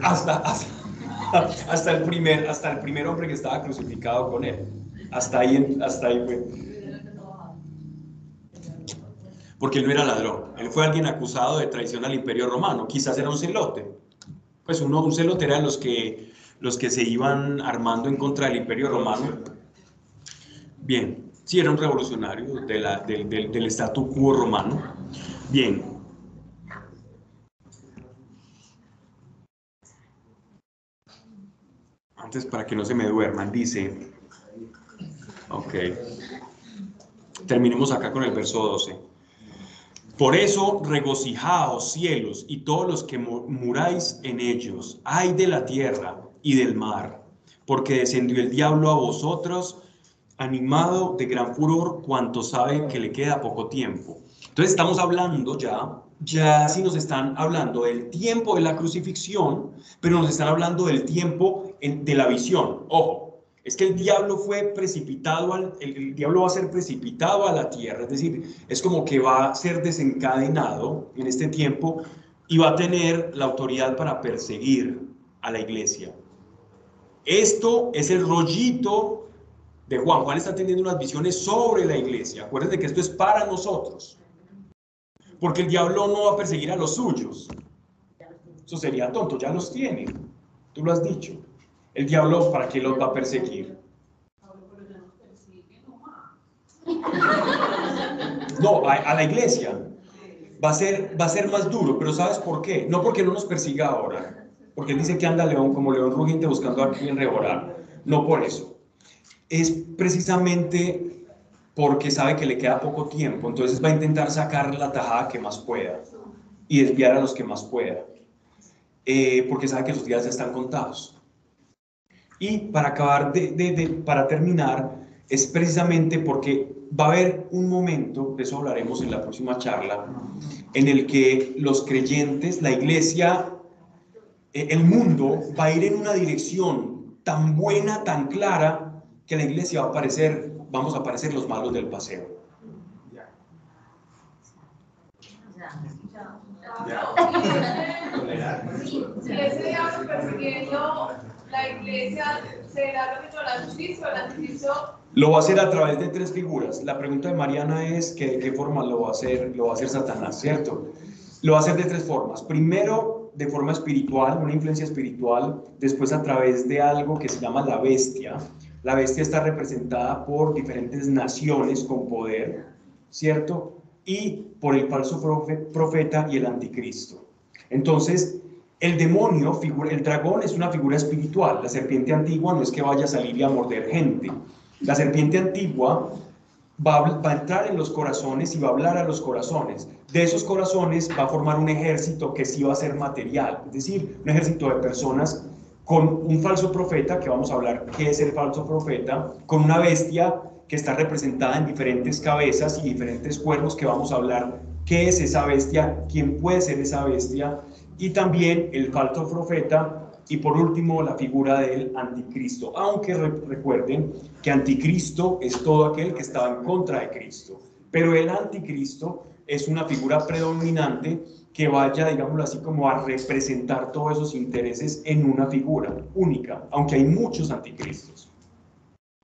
hasta, hasta, hasta, el primer hasta el primer hombre que estaba crucificado con él. Hasta ahí, hasta ahí fue porque él no era ladrón, él fue alguien acusado de traición al imperio romano, quizás era un celote, pues uno, un celote era los que, los que se iban armando en contra del imperio romano. Bien, sí era un revolucionario de del statu quo romano. Bien. Antes, para que no se me duerman, dice, ok, terminemos acá con el verso 12. Por eso regocijaos cielos y todos los que muráis en ellos, ay de la tierra y del mar, porque descendió el diablo a vosotros, animado de gran furor, cuanto sabe que le queda poco tiempo. Entonces estamos hablando ya, ya sí nos están hablando del tiempo de la crucifixión, pero nos están hablando del tiempo de la visión. Ojo, es que el diablo fue precipitado, al, el, diablo va a ser precipitado a la tierra, es decir, es como que va a ser desencadenado en este tiempo y va a tener la autoridad para perseguir a la iglesia. Esto es el rollito de Juan. Juan está teniendo unas visiones sobre la iglesia. Acuérdense que esto es para nosotros. Porque el diablo no va a perseguir a los suyos. Eso sería tonto, ya los tiene. Tú lo has dicho. El diablo, ¿para qué los va a perseguir? No, a, la iglesia. Va a, ser, va a ser más duro, pero ¿sabes por qué? No porque no nos persiga ahora, porque dice que anda león como león rugiente buscando a quien revorar. No por eso. Es precisamente porque sabe que le queda poco tiempo, entonces va a intentar sacar la tajada que más pueda y desviar a los que más pueda, eh, porque sabe que sus días ya están contados. Y para acabar, de, para terminar, es precisamente porque va a haber un momento, de eso hablaremos en la próxima charla, en el que los creyentes, la iglesia, eh, el mundo va a ir en una dirección tan buena, tan clara, que la iglesia va a aparecer, vamos a aparecer los malos del paseo. Si ese diablo persiguiendo la iglesia, ¿será lo que Lo va a hacer a través de tres figuras. La pregunta de Mariana es que de qué forma lo va a hacer, lo va a hacer Satanás, ¿cierto? Lo va a hacer de tres formas. Primero, de forma espiritual, una influencia espiritual. Después, a través de algo que se llama la bestia. La bestia está representada por diferentes naciones con poder, ¿cierto? Y por el falso profe- profeta y el anticristo. Entonces, el demonio, figura, el dragón es una figura espiritual. La serpiente antigua no es que vaya a salir y a morder gente. La serpiente antigua va a, va a entrar en los corazones y va a hablar a los corazones. De esos corazones va a formar un ejército que sí va a ser material, es decir, un ejército de personas con un falso profeta, que vamos a hablar qué es el falso profeta, con una bestia que está representada en diferentes cabezas y diferentes cuernos, que vamos a hablar qué es esa bestia, quién puede ser esa bestia, y también el falso profeta, y por último la figura del anticristo, aunque re- recuerden que anticristo es todo aquel que estaba en contra de Cristo, pero el anticristo es una figura predominante que vaya, digámoslo así, como a representar todos esos intereses en una figura única, aunque hay muchos anticristos.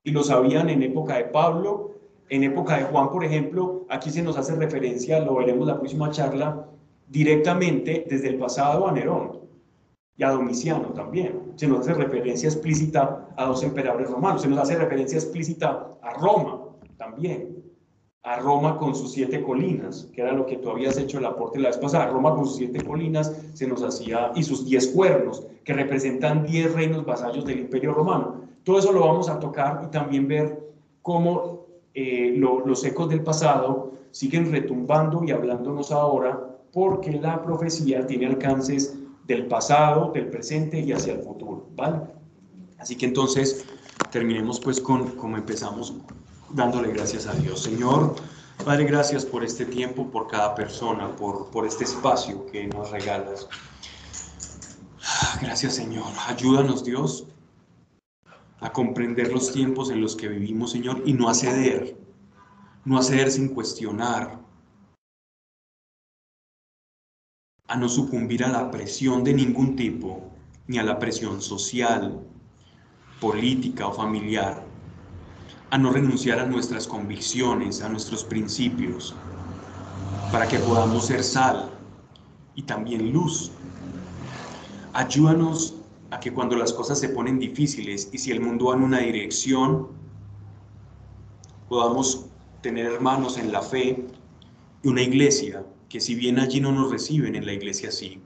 Y lo sabían en época de Pablo, en época de Juan, por ejemplo, aquí se nos hace referencia, lo veremos la próxima charla, directamente desde el pasado a Nerón y a Domiciano también. Se nos hace referencia explícita a dos emperadores romanos, se nos hace referencia explícita a Roma también, a Roma con sus siete colinas, que era lo que tú habías hecho el aporte la vez pasada. Roma con sus siete colinas se nos hacía, y sus diez cuernos, que representan diez reinos vasallos del imperio romano. Todo eso lo vamos a tocar y también ver cómo eh, lo- los ecos del pasado siguen retumbando y hablándonos ahora, porque la profecía tiene alcances del pasado, del presente y hacia el futuro, ¿vale? Así que entonces terminemos pues con como empezamos dándole gracias a Dios. Señor, Padre, gracias por este tiempo, por cada persona, por, por este espacio que nos regalas. Gracias Señor. Ayúdanos Dios a comprender los tiempos en los que vivimos, Señor, y no a ceder, no a ceder sin cuestionar, a no sucumbir a la presión de ningún tipo, ni a la presión social, política o familiar, a no renunciar a nuestras convicciones, a nuestros principios, para que podamos ser sal y también luz. Ayúdanos a que cuando las cosas se ponen difíciles y si el mundo va en una dirección, podamos tener hermanos en la fe y una iglesia que si bien allí no nos reciben, en la iglesia sí.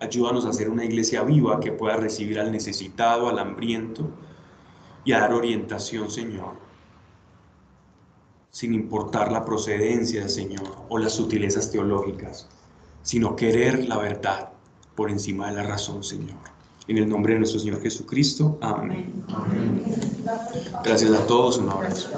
Ayúdanos a ser una iglesia viva que pueda recibir al necesitado, al hambriento y a dar orientación, Señor, sin importar la procedencia, Señor, o las sutilezas teológicas, sino querer la verdad por encima de la razón, Señor. En el nombre de nuestro Señor Jesucristo, amén. Gracias a todos, un abrazo.